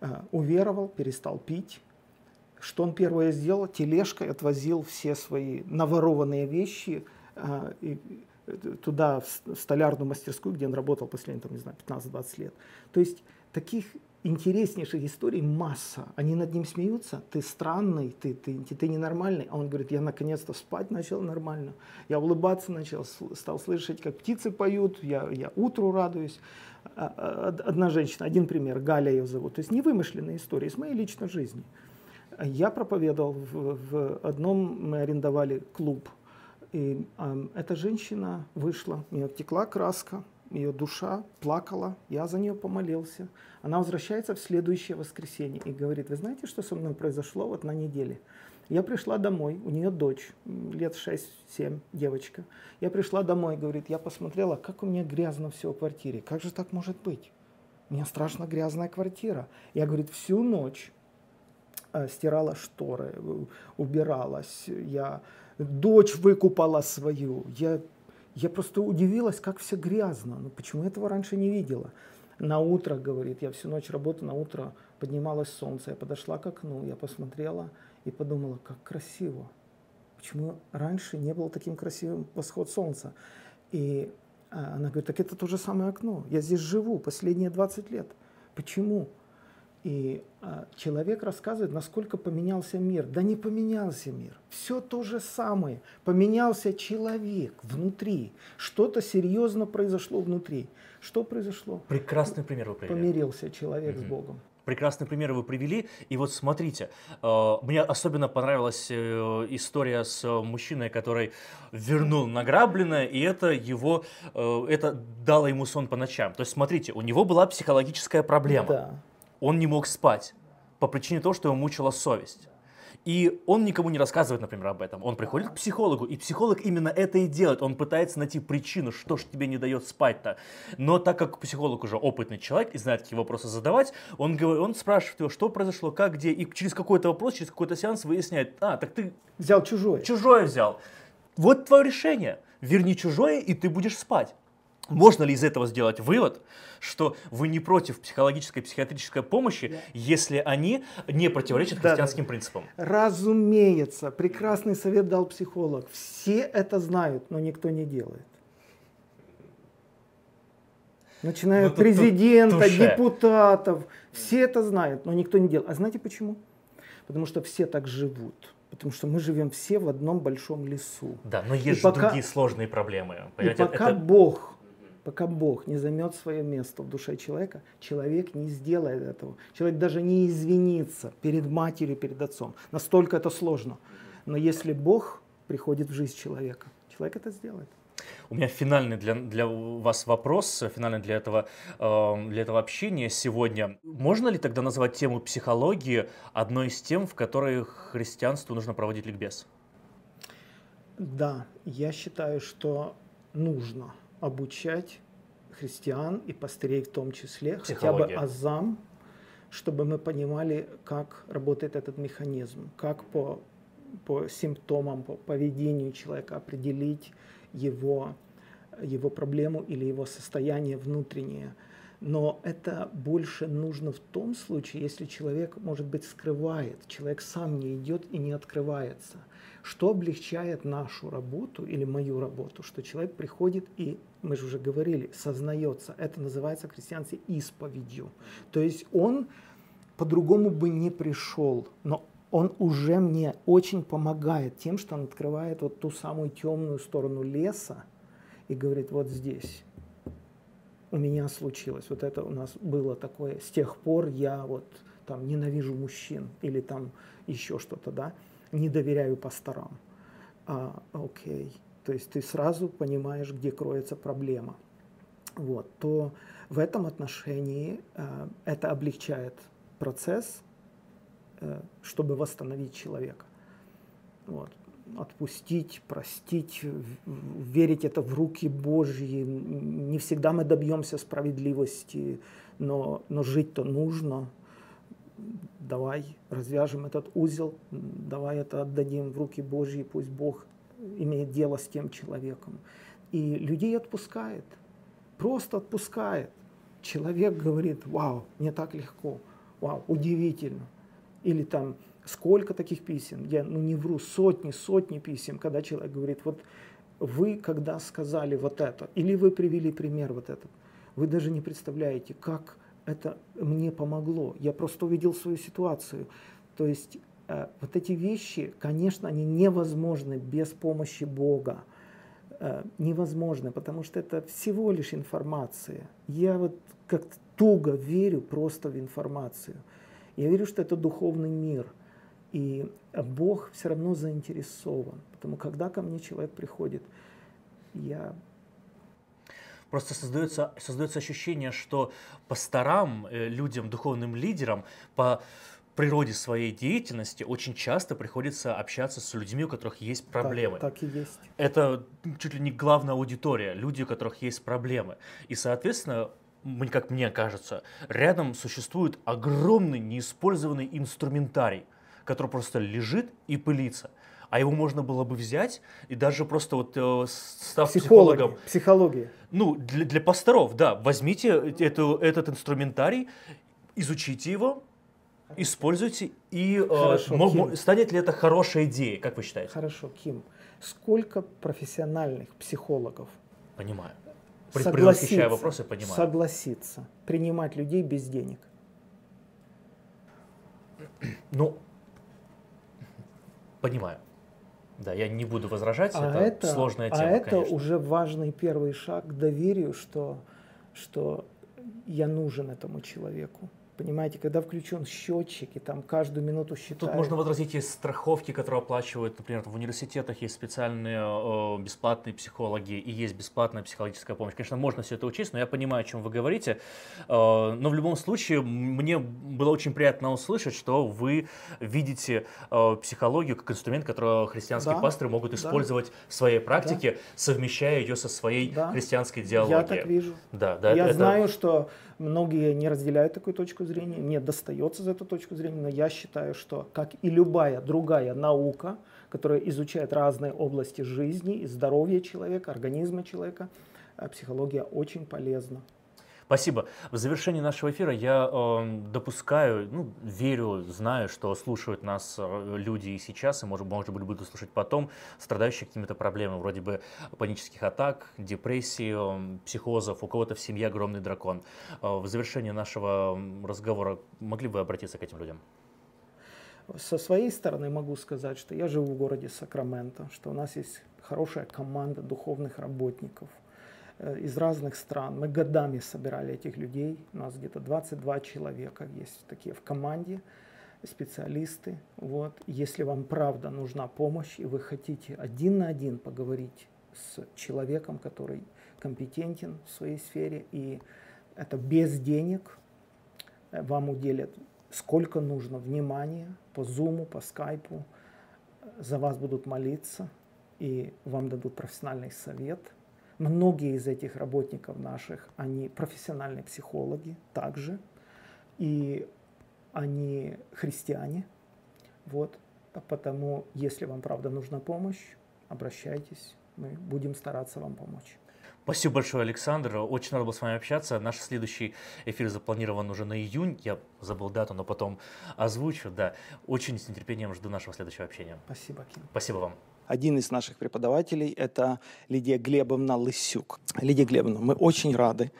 а, уверовал, перестал пить, что он первое сделал? Тележкой отвозил все свои наворованные вещи а, туда, в столярную мастерскую, где он работал последние, там, не знаю, 15-20 лет. То есть таких интереснейших историй масса. Они над ним смеются. Ты странный, ты, ты, ты, ты ненормальный. А он говорит, я наконец-то спать начал нормально. Я улыбаться начал, стал слышать, как птицы поют, я, я утру радуюсь. А, а, одна женщина, один пример, Галя ее зовут. То есть невымышленные истории из моей личной жизни. Я проповедовал в, в одном, мы арендовали клуб – и э, эта женщина вышла, у нее текла краска, ее душа плакала, я за нее помолился. Она возвращается в следующее воскресенье и говорит, вы знаете, что со мной произошло вот на неделе? Я пришла домой, у нее дочь, лет 6-7, девочка. Я пришла домой, говорит, я посмотрела, как у меня грязно все в квартире. Как же так может быть? У меня страшно грязная квартира. Я, говорит, всю ночь э, стирала шторы, убиралась, я дочь выкупала свою. Я, я просто удивилась, как все грязно. Ну почему я этого раньше не видела? На утро, говорит, я всю ночь работаю, на утро поднималось солнце, я подошла к окну, я посмотрела и подумала, как красиво. Почему раньше не было таким красивым восход солнца? И а, она говорит, так это то же самое окно. Я здесь живу последние 20 лет. Почему? И а, человек рассказывает, насколько поменялся мир. Да не поменялся мир. Все то же самое. Поменялся человек внутри. Что-то серьезно произошло внутри. Что произошло? Прекрасный пример вы привели. Помирился человек угу. с Богом. Прекрасный пример вы привели. И вот смотрите, э, мне особенно понравилась э, история с мужчиной, который вернул награбленное, и это его, э, это дало ему сон по ночам. То есть смотрите, у него была психологическая проблема. Да. Он не мог спать по причине того, что его мучила совесть. И он никому не рассказывает, например, об этом. Он приходит к психологу, и психолог именно это и делает. Он пытается найти причину, что же тебе не дает спать-то. Но так как психолог уже опытный человек и знает, какие вопросы задавать, он, говорит, он спрашивает его, что произошло, как, где, и через какой-то вопрос, через какой-то сеанс выясняет, а, так ты... Взял чужое. Чужое взял. Вот твое решение. Верни чужое, и ты будешь спать. Можно ли из этого сделать вывод, что вы не против психологической, психиатрической помощи, да. если они не противоречат христианским да, принципам? Разумеется, прекрасный совет дал психолог. Все это знают, но никто не делает. Начиная от ну, президента, туше. депутатов, все это знают, но никто не делает. А знаете почему? Потому что все так живут. Потому что мы живем все в одном большом лесу. Да, но есть и же пока, другие сложные проблемы. И пока это... Бог Пока Бог не займет свое место в душе человека, человек не сделает этого. Человек даже не извинится перед матерью, перед отцом. Настолько это сложно. Но если Бог приходит в жизнь человека, человек это сделает. У меня финальный для, для вас вопрос, финальный для этого, э, для этого общения сегодня. Можно ли тогда назвать тему психологии одной из тем, в которой христианству нужно проводить ликбез? Да, я считаю, что нужно обучать христиан и пастырей в том числе, хотя бы азам, чтобы мы понимали, как работает этот механизм, как по, по симптомам, по поведению человека определить его, его проблему или его состояние внутреннее. Но это больше нужно в том случае, если человек, может быть, скрывает, человек сам не идет и не открывается. Что облегчает нашу работу или мою работу, что человек приходит и мы же уже говорили, сознается. Это называется в исповедью. То есть он по-другому бы не пришел, но он уже мне очень помогает тем, что он открывает вот ту самую темную сторону леса и говорит, вот здесь у меня случилось, вот это у нас было такое, с тех пор я вот там ненавижу мужчин или там еще что-то, да, не доверяю пасторам. А, окей, то есть ты сразу понимаешь, где кроется проблема. Вот, то в этом отношении э, это облегчает процесс, э, чтобы восстановить человека. Вот. Отпустить, простить, верить это в руки Божьи. Не всегда мы добьемся справедливости, но, но жить-то нужно. Давай развяжем этот узел, давай это отдадим в руки Божьи, пусть Бог имеет дело с тем человеком. И людей отпускает, просто отпускает. Человек говорит, вау, мне так легко, вау, удивительно. Или там, сколько таких писем, я ну, не вру, сотни, сотни писем, когда человек говорит, вот вы когда сказали вот это, или вы привели пример вот этот, вы даже не представляете, как это мне помогло. Я просто увидел свою ситуацию. То есть Э, вот эти вещи, конечно, они невозможны без помощи Бога. Э, невозможны, потому что это всего лишь информация. Я вот как туго верю просто в информацию. Я верю, что это духовный мир. И Бог все равно заинтересован. Потому когда ко мне человек приходит, я Просто создается, создается ощущение, что пасторам, э, людям, духовным лидерам, по природе своей деятельности очень часто приходится общаться с людьми, у которых есть проблемы. Так, так и есть. Это чуть ли не главная аудитория, люди, у которых есть проблемы. И, соответственно, как мне кажется, рядом существует огромный неиспользованный инструментарий. Который просто лежит и пылится. А его можно было бы взять и даже просто вот э, став Психологи, психологом. Психология. Ну, для, для пасторов, да. Возьмите эту, этот инструментарий, изучите его, используйте, и э, Хорошо, мо- Ким. станет ли это хорошей идеей, как вы считаете? Хорошо, Ким. Сколько профессиональных психологов Понимаю. Предвосхищая вопросы, понимаю. согласится принимать людей без денег? Ну, понимаю. Да, я не буду возражать, А это, это, сложная а тема, это конечно. уже важный первый шаг к доверию, что, что я нужен этому человеку. Понимаете, когда включен счетчик, и там каждую минуту считают. Тут можно возразить, есть страховки, которые оплачивают, например, в университетах есть специальные э, бесплатные психологи и есть бесплатная психологическая помощь. Конечно, можно все это учесть, но я понимаю, о чем вы говорите. Э, но в любом случае, мне было очень приятно услышать, что вы видите э, психологию как инструмент, который христианские Да, пасторы могут да. использовать в своей практике, совмещая ее со своей Да. христианской идеологией. Я так вижу. Да, да, я это- знаю, что многие не разделяют такую точку зрения, мне достается за эту точку зрения, но я считаю, что, как и любая другая наука, которая изучает разные области жизни и здоровья человека, организма человека, э, психология очень полезна. Спасибо. В завершении нашего эфира я э, допускаю, ну, верю, знаю, что слушают нас э, люди и сейчас, и, может, может быть, будут слушать потом, страдающие какими-то проблемами, вроде бы панических атак, депрессии, э, психозов, у кого-то в семье огромный дракон. Э, в завершении нашего м, разговора могли бы вы обратиться к этим людям? Со своей стороны могу сказать, что я живу в городе Сакраменто, что у нас есть хорошая команда духовных работников из разных стран. Мы годами собирали этих людей. У нас где-то 22 человека есть такие в команде, специалисты. Вот. Если вам правда нужна помощь, и вы хотите один на один поговорить с человеком, который компетентен в своей сфере, и это без денег, э, вам уделят сколько нужно внимания по зуму, по скайпу, за вас будут молиться и вам дадут профессиональный совет. Многие из этих работников наших, они профессиональные психологи также, и они христиане. Вот. Потому, если вам правда нужна помощь, обращайтесь, мы будем стараться вам помочь. Спасибо большое, Александр. Очень рад был с вами общаться. Наш следующий эфир запланирован уже на июнь. Я забыл дату, но потом озвучу. Да, очень с нетерпением жду нашего следующего общения. Спасибо, Ким. Спасибо вам. Один из наших преподавателей – это Лидия Глебовна Лысюк. Лидия Глебовна, мы очень рады.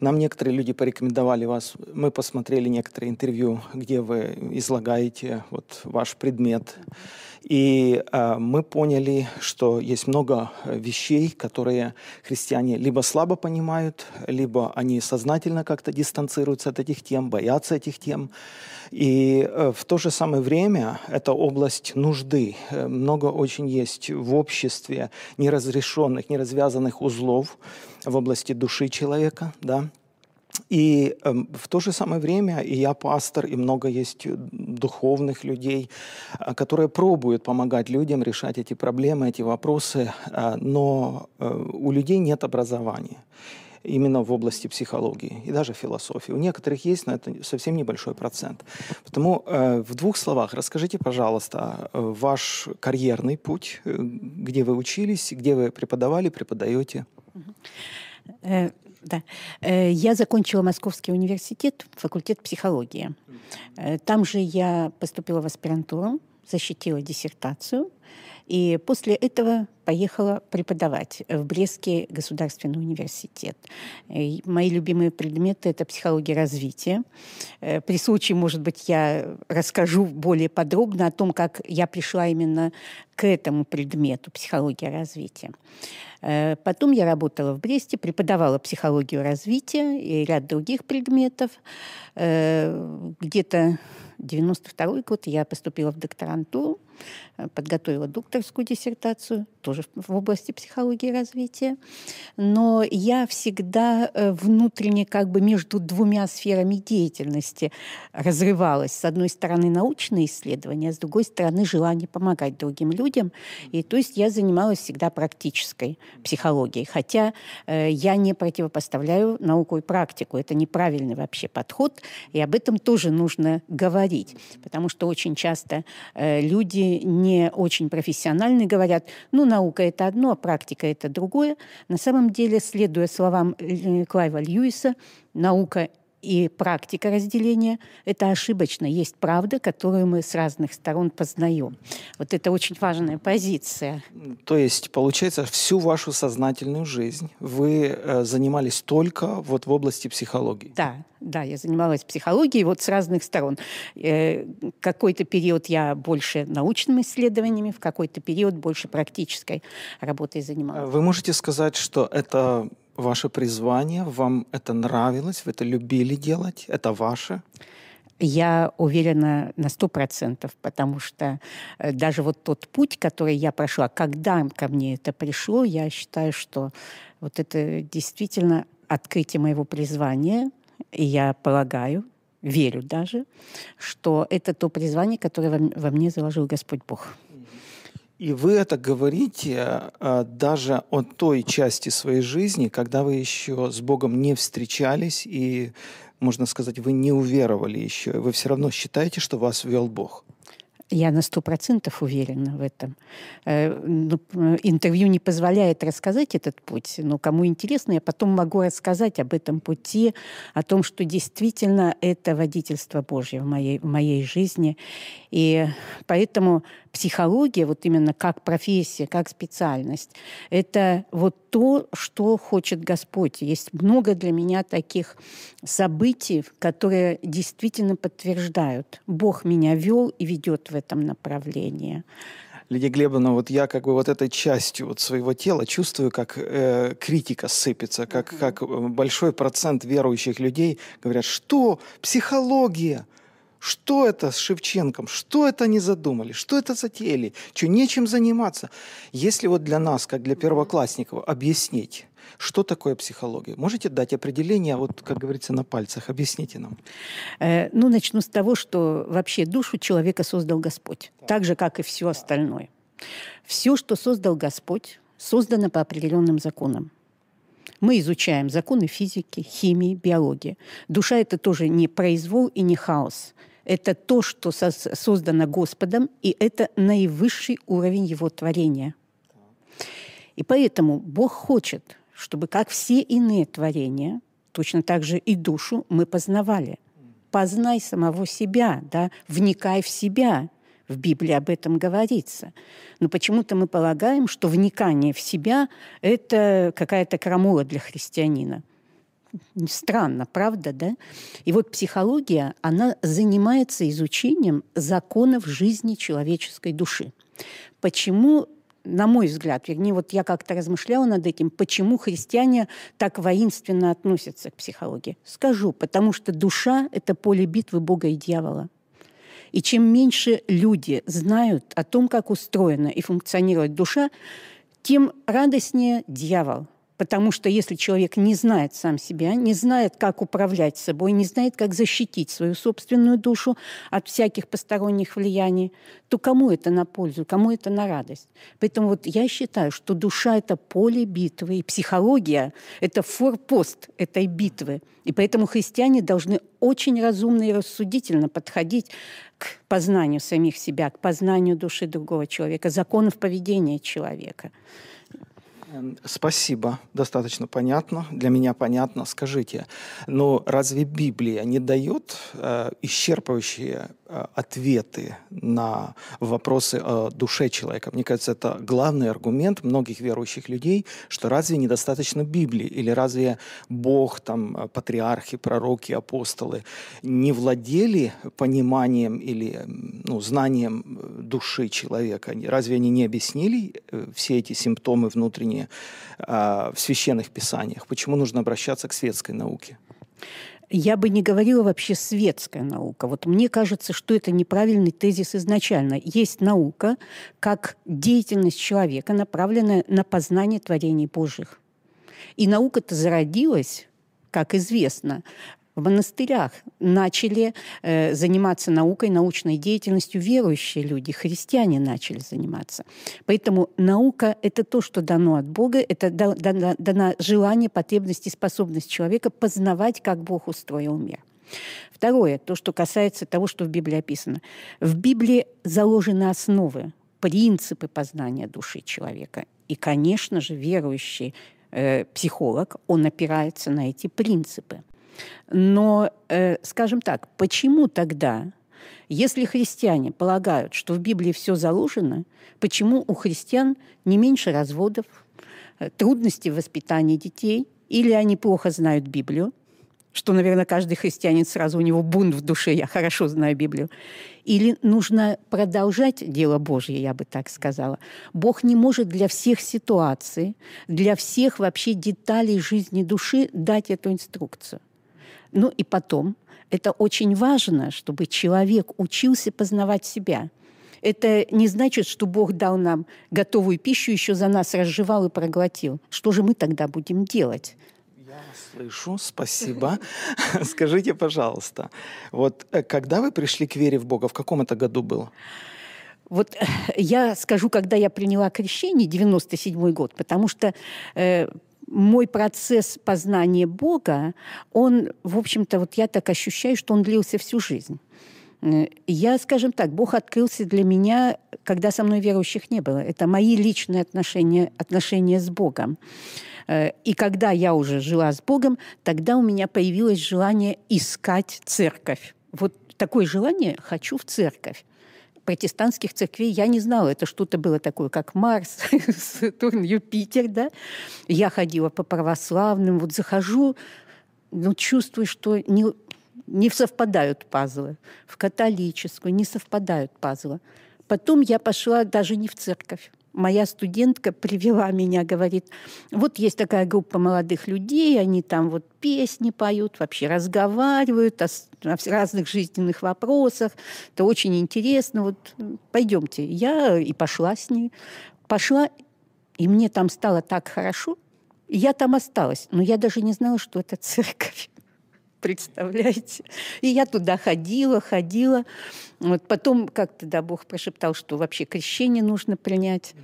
Нам некоторые люди порекомендовали вас. Мы посмотрели некоторые интервью, где вы излагаете вот ваш предмет. И э, мы поняли, что есть много э, вещей, которые христиане либо слабо понимают, либо они сознательно как-то дистанцируются от этих тем, боятся этих тем. И э, в то же самое время это область нужды. Э, Много очень есть в обществе неразрешенных, неразвязанных узлов в области души человека, да, и э, в то же самое время и я пастор, и много есть э, духовных людей, э, которые пробуют помогать людям решать эти проблемы, эти вопросы, э, но э, у людей нет образования именно в области психологии и даже философии. У некоторых есть, но это совсем небольшой процент. Потому э, в двух словах расскажите, пожалуйста, э, ваш карьерный путь, где вы учились, где вы преподавали, преподаете. Да. Э, Я закончила Московский университет, факультет психологии. Э, Там же я поступила в аспирантуру, защитила диссертацию. И после этого поехала преподавать в Брестский государственный университет. И Мои любимые предметы – это психология развития. Э, При случае, может быть, я расскажу более подробно о том, как я пришла именно к этому предмету – психология развития. Э, Потом я работала в Бресте, преподавала психологию развития и ряд других предметов. Э, Где-то 92 год я поступила в докторантуру подготовила докторскую диссертацию, тоже в области психологии развития. Но я всегда э, внутренне как бы между двумя сферами деятельности разрывалась. С одной стороны, научные исследования, а с другой стороны, желание помогать другим людям. И то есть я занималась всегда практической психологией. Хотя э, я не противопоставляю науку и практику. Это неправильный вообще подход. И об этом тоже нужно говорить. Потому что очень часто э, люди не очень профессиональные говорят, ну, наука – это одно, а практика – это другое. На самом деле, следуя словам э, Клайва Льюиса, наука и практика разделения – это ошибочно. Есть правда, которую мы с разных сторон познаем. Вот это очень важная позиция. То есть, получается, всю вашу сознательную жизнь вы э, занимались только вот в области психологии? Да, да, я занималась психологией вот с разных сторон. Э, какой-то период я больше научными исследованиями, в какой-то период больше практической работой занималась. Вы можете сказать, что это ваше призвание, вам это нравилось, вы это любили делать, это ваше? Я уверена на сто процентов, потому что э, даже вот тот путь, который я прошла, когда ко мне это пришло, я считаю, что вот это действительно открытие моего призвания, и я полагаю, верю даже, что это то призвание, которое во мне заложил Господь Бог. И вы это говорите а, даже о той части своей жизни, когда вы еще с Богом не встречались и, можно сказать, вы не уверовали еще. Вы все равно считаете, что вас вел Бог. Я на сто процентов уверена в этом. Э, ну, интервью не позволяет рассказать этот путь, но кому интересно, я потом могу рассказать об этом пути, о том, что действительно это водительство Божье в моей, в моей жизни. И поэтому психология, вот именно как профессия, как специальность, это вот то, что хочет Господь. Есть много для меня таких событий, которые действительно подтверждают. Бог меня вел и ведет в этом направлении. Лидия Глебовна, вот я как бы вот этой частью вот своего тела чувствую, как э, критика сыпется, как, как э, большой процент верующих людей говорят, что психология, что это с Шевченком? Что это они задумали? Что это затеяли? Что, нечем заниматься? Если вот для нас, как для первоклассников, объяснить, что такое психология? Можете дать определение, вот, как говорится, на пальцах? Объясните нам. Э, ну, начну с того, что вообще душу человека создал Господь, так же, как и все остальное. Все, что создал Господь, создано по определенным законам. Мы изучаем законы физики, химии, биологии. Душа – это тоже не произвол и не хаос – это то, что создано Господом, и это наивысший уровень Его творения. И поэтому Бог хочет, чтобы, как все иные творения, точно так же и душу мы познавали. Познай самого себя, да, вникай в себя. В Библии об этом говорится. Но почему-то мы полагаем, что вникание в себя – это какая-то крамола для христианина – Странно, правда, да? И вот психология, она занимается изучением законов жизни человеческой души. Почему на мой взгляд, вернее, вот я как-то размышляла над этим, почему христиане так воинственно относятся к психологии. Скажу, потому что душа – это поле битвы Бога и дьявола. И чем меньше люди знают о том, как устроена и функционирует душа, тем радостнее дьявол – Потому что если человек не знает сам себя, не знает, как управлять собой, не знает, как защитить свою собственную душу от всяких посторонних влияний, то кому это на пользу, кому это на радость? Поэтому вот я считаю, что душа – это поле битвы, и психология – это форпост этой битвы. И поэтому христиане должны очень разумно и рассудительно подходить к познанию самих себя, к познанию души другого человека, законов поведения человека. Эм, спасибо, достаточно понятно, для меня понятно. Скажите, но разве Библия не дает э, исчерпывающие ответы на вопросы о душе человека? Мне кажется, это главный аргумент многих верующих людей, что разве недостаточно Библии? Или разве Бог, там, патриархи, пророки, апостолы не владели пониманием или ну, знанием души человека? Разве они не объяснили э, все эти симптомы внутренние э, в священных писаниях? Почему нужно обращаться к светской науке? Я бы не говорила вообще светская наука. Вот мне кажется, что это неправильный тезис изначально. Есть наука как деятельность человека, направленная на познание творений Божьих. И наука-то зародилась, как известно, в монастырях начали э, заниматься наукой, научной деятельностью верующие люди, христиане начали заниматься. Поэтому наука – это то, что дано от Бога, это дано, дано желание, потребность и способность человека познавать, как Бог устроил мир. Второе, то, что касается того, что в Библии описано. В Библии заложены основы, принципы познания души человека. И, конечно же, верующий э, психолог, он опирается на эти принципы. Но, э, скажем так, почему тогда, если христиане полагают, что в Библии все заложено, почему у христиан не меньше разводов, э, трудностей в воспитании детей, или они плохо знают Библию, что, наверное, каждый христианин сразу у него бунт в душе, я хорошо знаю Библию. Или нужно продолжать дело Божье, я бы так сказала. Бог не может для всех ситуаций, для всех вообще деталей жизни души дать эту инструкцию. Ну и потом, это очень важно, чтобы человек учился познавать себя. Это не значит, что Бог дал нам готовую пищу, еще за нас разжевал и проглотил. Что же мы тогда будем делать? Я слышу, спасибо. Скажите, пожалуйста, вот э, когда вы пришли к вере в Бога, в каком это году было? Вот э, я скажу, когда я приняла крещение, 97 год, потому что э, мой процесс познания Бога, он, в общем-то, вот я так ощущаю, что он длился всю жизнь. Э, я, скажем так, Бог открылся для меня, когда со мной верующих не было. Это мои личные отношения, отношения с Богом. Э, и когда я уже жила с Богом, тогда у меня появилось желание искать церковь. Вот такое желание «хочу в церковь» протестантских церквей я не знала. Это что-то было такое, как Марс, Сатурн, Юпитер, да. Я ходила по православным, вот захожу, ну, чувствую, что не, не совпадают пазлы. В католическую не совпадают пазлы. Потом я пошла даже не в церковь моя студентка привела меня, говорит, вот есть такая группа молодых людей, они там вот песни поют, вообще разговаривают о, о разных жизненных вопросах. Это очень интересно. Вот пойдемте. Я и пошла с ней. Пошла, и мне там стало так хорошо. Я там осталась, но я даже не знала, что это церковь представляете? И я туда ходила, ходила. Вот потом как-то, да, Бог прошептал, что вообще крещение нужно принять.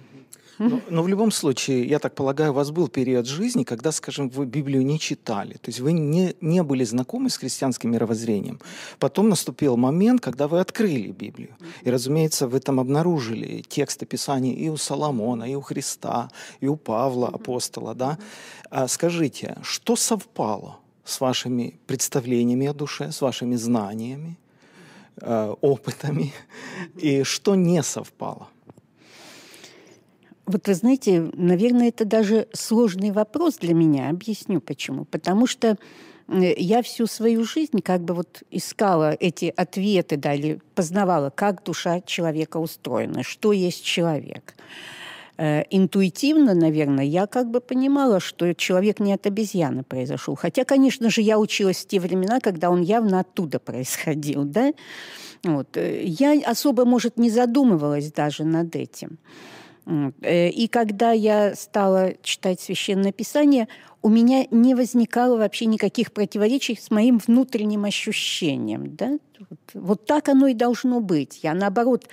Но, но в любом случае, я так полагаю, у вас был период жизни, когда, скажем, вы Библию не читали, то есть вы не, не были знакомы с христианским мировоззрением. Потом наступил момент, когда вы открыли Библию. И, разумеется, вы там обнаружили тексты Писания и у Соломона, и у Христа, и у Павла, апостола. Да? А скажите, что совпало? С вашими представлениями о душе, с вашими знаниями, э, опытами, и что не совпало? Вот вы знаете, наверное, это даже сложный вопрос для меня. Объясню почему. Потому что э, я всю свою жизнь как бы вот искала эти ответы, да, или познавала, как душа человека устроена, что есть человек. Э, интуитивно, наверное, я как бы понимала, что человек не от обезьяны произошел. Хотя, конечно же, я училась в те времена, когда он явно оттуда происходил, да. Вот. Э, я особо, может, не задумывалась даже над этим. Э, и когда я стала читать Священное Писание, у меня не возникало вообще никаких противоречий с моим внутренним ощущением. Да? Вот, так оно и должно быть. Я, наоборот,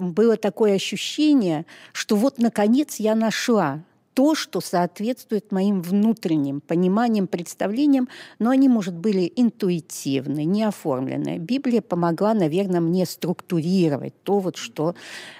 было такое ощущение, что вот, наконец, я нашла то, что соответствует моим внутренним пониманиям, представлениям, но они, может, были интуитивны, не оформлены. Библия помогла, наверное, мне структурировать то, вот, что,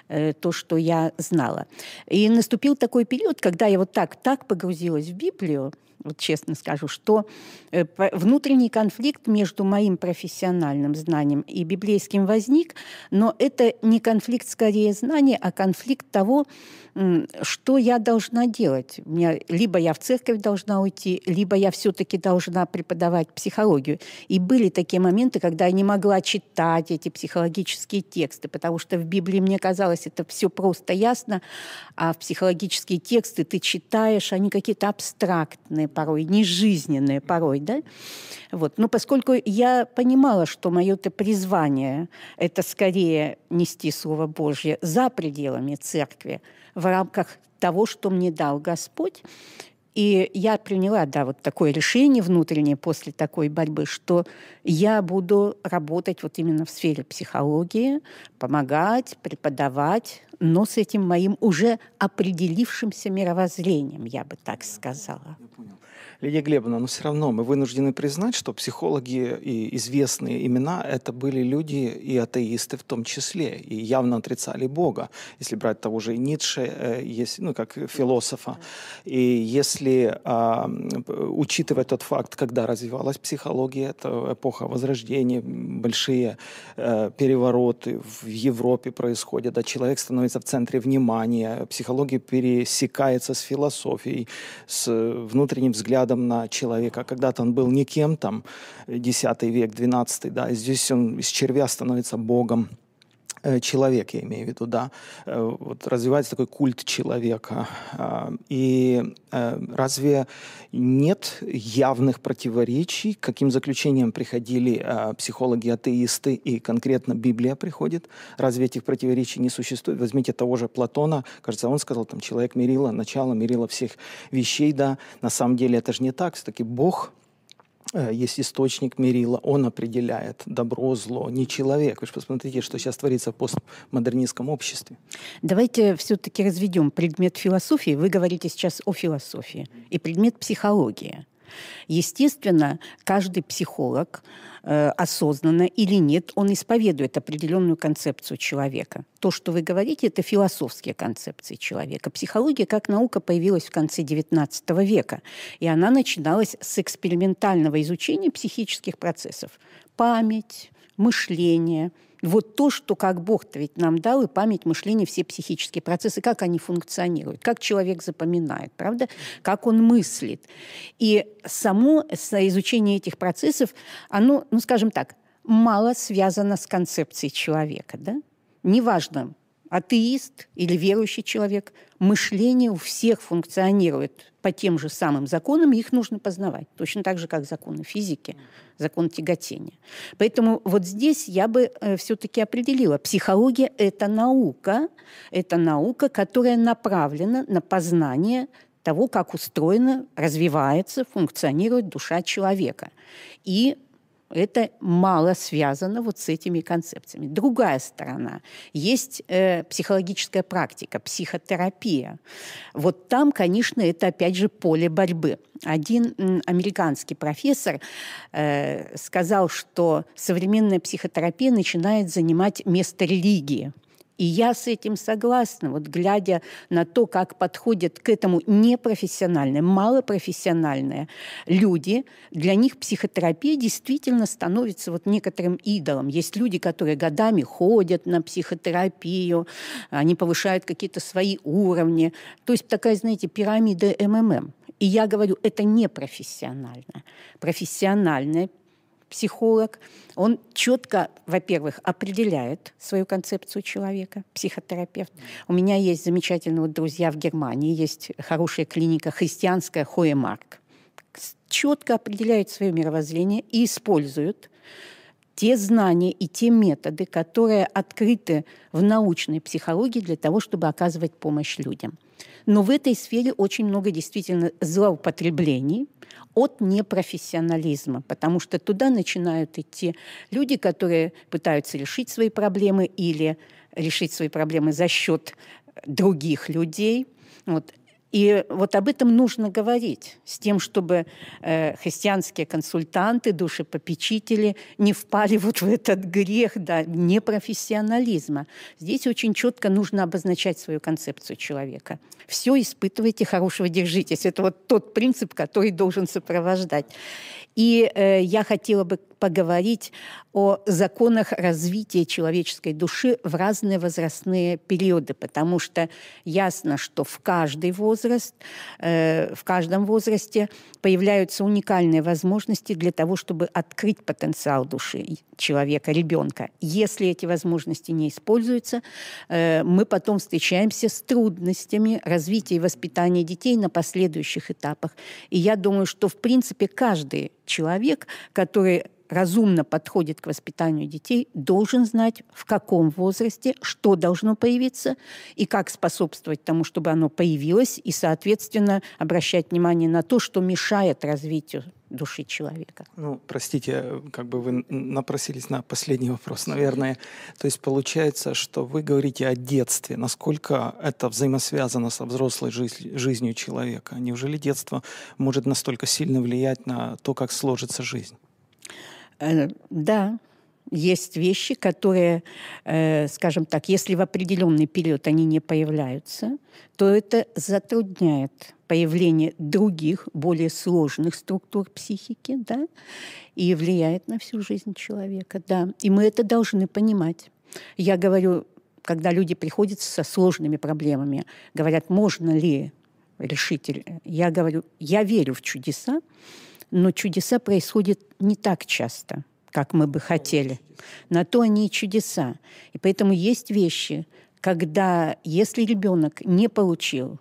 э, то, что я знала. И наступил такой период, когда я вот так, так погрузилась в Библию, вот честно скажу, что э, внутренний конфликт между моим профессиональным знанием и библейским возник, но это не конфликт скорее знания, а конфликт того, что я должна делать делать? Мне, либо я в церковь должна уйти, либо я все-таки должна преподавать психологию. И были такие моменты, когда я не могла читать эти психологические тексты, потому что в Библии мне казалось это все просто ясно, а в психологические тексты ты читаешь, они какие-то абстрактные порой, нежизненные порой, да? Вот. Но поскольку я понимала, что мое это призвание – это скорее нести Слово Божье за пределами церкви, в рамках того, что мне дал Господь, и я приняла, да, вот такое решение внутреннее после такой борьбы, что я буду работать вот именно в сфере психологии, помогать, преподавать, но с этим моим уже определившимся мировоззрением, я бы так сказала. Я понял. Лидия Глебовна, но все равно мы вынуждены признать, что психологи и известные имена – это были люди и атеисты в том числе, и явно отрицали Бога. Если брать того же Ницше, э, есть, ну, как философа. И если а, учитывать тот факт, когда развивалась психология, это эпоха Возрождения, большие э, перевороты в Европе происходят, да, человек становится в центре внимания, психология пересекается с философией, с внутренним взглядом взглядом на человека. Когда-то он был никем, там, X век, XII, да, и здесь он из червя становится богом человек, я имею в виду, да, э, вот развивается такой культ человека. А, и э, разве нет явных противоречий, к каким заключениям приходили психологи-атеисты, и конкретно Библия приходит? Разве этих противоречий не существует? Возьмите того же Платона, кажется, он сказал, там, человек мерила, начало мерила всех вещей, да, на самом деле это же не так, все-таки Бог Э, есть источник мерила, он определяет добро, зло, не человек. Вы же посмотрите, что сейчас творится в постмодернистском обществе. Давайте все-таки разведем предмет философии. Вы говорите сейчас о философии. И предмет психологии. Естественно, каждый психолог э, осознанно или нет, он исповедует определенную концепцию человека. То, что вы говорите, это философские концепции человека. Психология как наука появилась в конце XIX века, и она начиналась с экспериментального изучения психических процессов. Память, мышление – вот то, что как Бог-то ведь нам дал, и память, мышление, все психические процессы, как они функционируют, как человек запоминает, правда, как он мыслит. И само изучение этих процессов, оно, ну, скажем так, мало связано с концепцией человека, да? Неважно, атеист или верующий человек, мышление у всех функционирует по тем же самым законам, их нужно познавать. Точно так же, как законы физики, закон тяготения. Поэтому вот здесь я бы э, все-таки определила, психология – это наука, это наука, которая направлена на познание того, как устроена, развивается, функционирует душа человека. И это мало связано вот с этими концепциями. Другая сторона. Есть э, психологическая практика, психотерапия. Вот там, конечно, это опять же поле борьбы. Один американский профессор э, сказал, что современная психотерапия начинает занимать место религии – и я с этим согласна, вот глядя на то, как подходят к этому непрофессиональные, малопрофессиональные люди, для них психотерапия действительно становится вот некоторым идолом. Есть люди, которые годами ходят на психотерапию, они повышают какие-то свои уровни. То есть такая, знаете, пирамида МММ. И я говорю, это не профессионально. Профессиональная психолог, он четко, во-первых, определяет свою концепцию человека, психотерапевт. У меня есть замечательные вот друзья в Германии, есть хорошая клиника христианская Хоемарк. Четко определяют свое мировоззрение и используют те знания и те методы, которые открыты в научной психологии для того, чтобы оказывать помощь людям. Но в этой сфере очень много действительно злоупотреблений – от непрофессионализма, потому что туда начинают идти люди, которые пытаются решить свои проблемы или решить свои проблемы за счет других людей. Вот. И вот об этом нужно говорить, с тем, чтобы э, христианские консультанты, душепопечители не впали вот в этот грех да, непрофессионализма. Здесь очень четко нужно обозначать свою концепцию человека. Все испытывайте, хорошего держитесь. Это вот тот принцип, который должен сопровождать. И э, я хотела бы поговорить о законах развития человеческой души в разные возрастные периоды, потому что ясно, что в каждый возраст, э, в каждом возрасте появляются уникальные возможности для того, чтобы открыть потенциал души человека, ребенка. Если эти возможности не используются, э, мы потом встречаемся с трудностями развития и воспитания детей на последующих этапах. И я думаю, что в принципе каждый человек, который разумно подходит к воспитанию детей, должен знать, в каком возрасте что должно появиться и как способствовать тому, чтобы оно появилось, и, соответственно, обращать внимание на то, что мешает развитию души человека. Ну, простите, как бы вы напросились на последний вопрос, наверное. То есть получается, что вы говорите о детстве. Насколько это взаимосвязано со взрослой жизнь, жизнью человека? Неужели детство может настолько сильно влиять на то, как сложится жизнь? Э, да, есть вещи, которые, э, скажем так, если в определенный период они не появляются, то это затрудняет появление других, более сложных структур психики, да, и влияет на всю жизнь человека, да. И мы это должны понимать. Я говорю, когда люди приходят со сложными проблемами, говорят, можно ли решить, я говорю, я верю в чудеса, но чудеса происходят не так часто, как мы бы хотели. На то они и чудеса. И поэтому есть вещи, когда, если ребенок не получил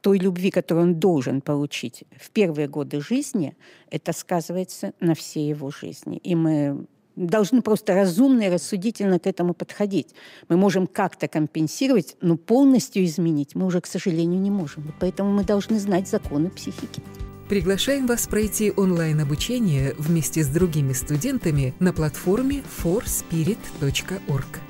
той любви, которую он должен получить в первые годы жизни, это сказывается на всей его жизни. И мы должны просто разумно и рассудительно к этому подходить. Мы можем как-то компенсировать, но полностью изменить мы уже, к сожалению, не можем. И поэтому мы должны знать законы психики. Приглашаем вас пройти онлайн-обучение вместе с другими студентами на платформе forspirit.org.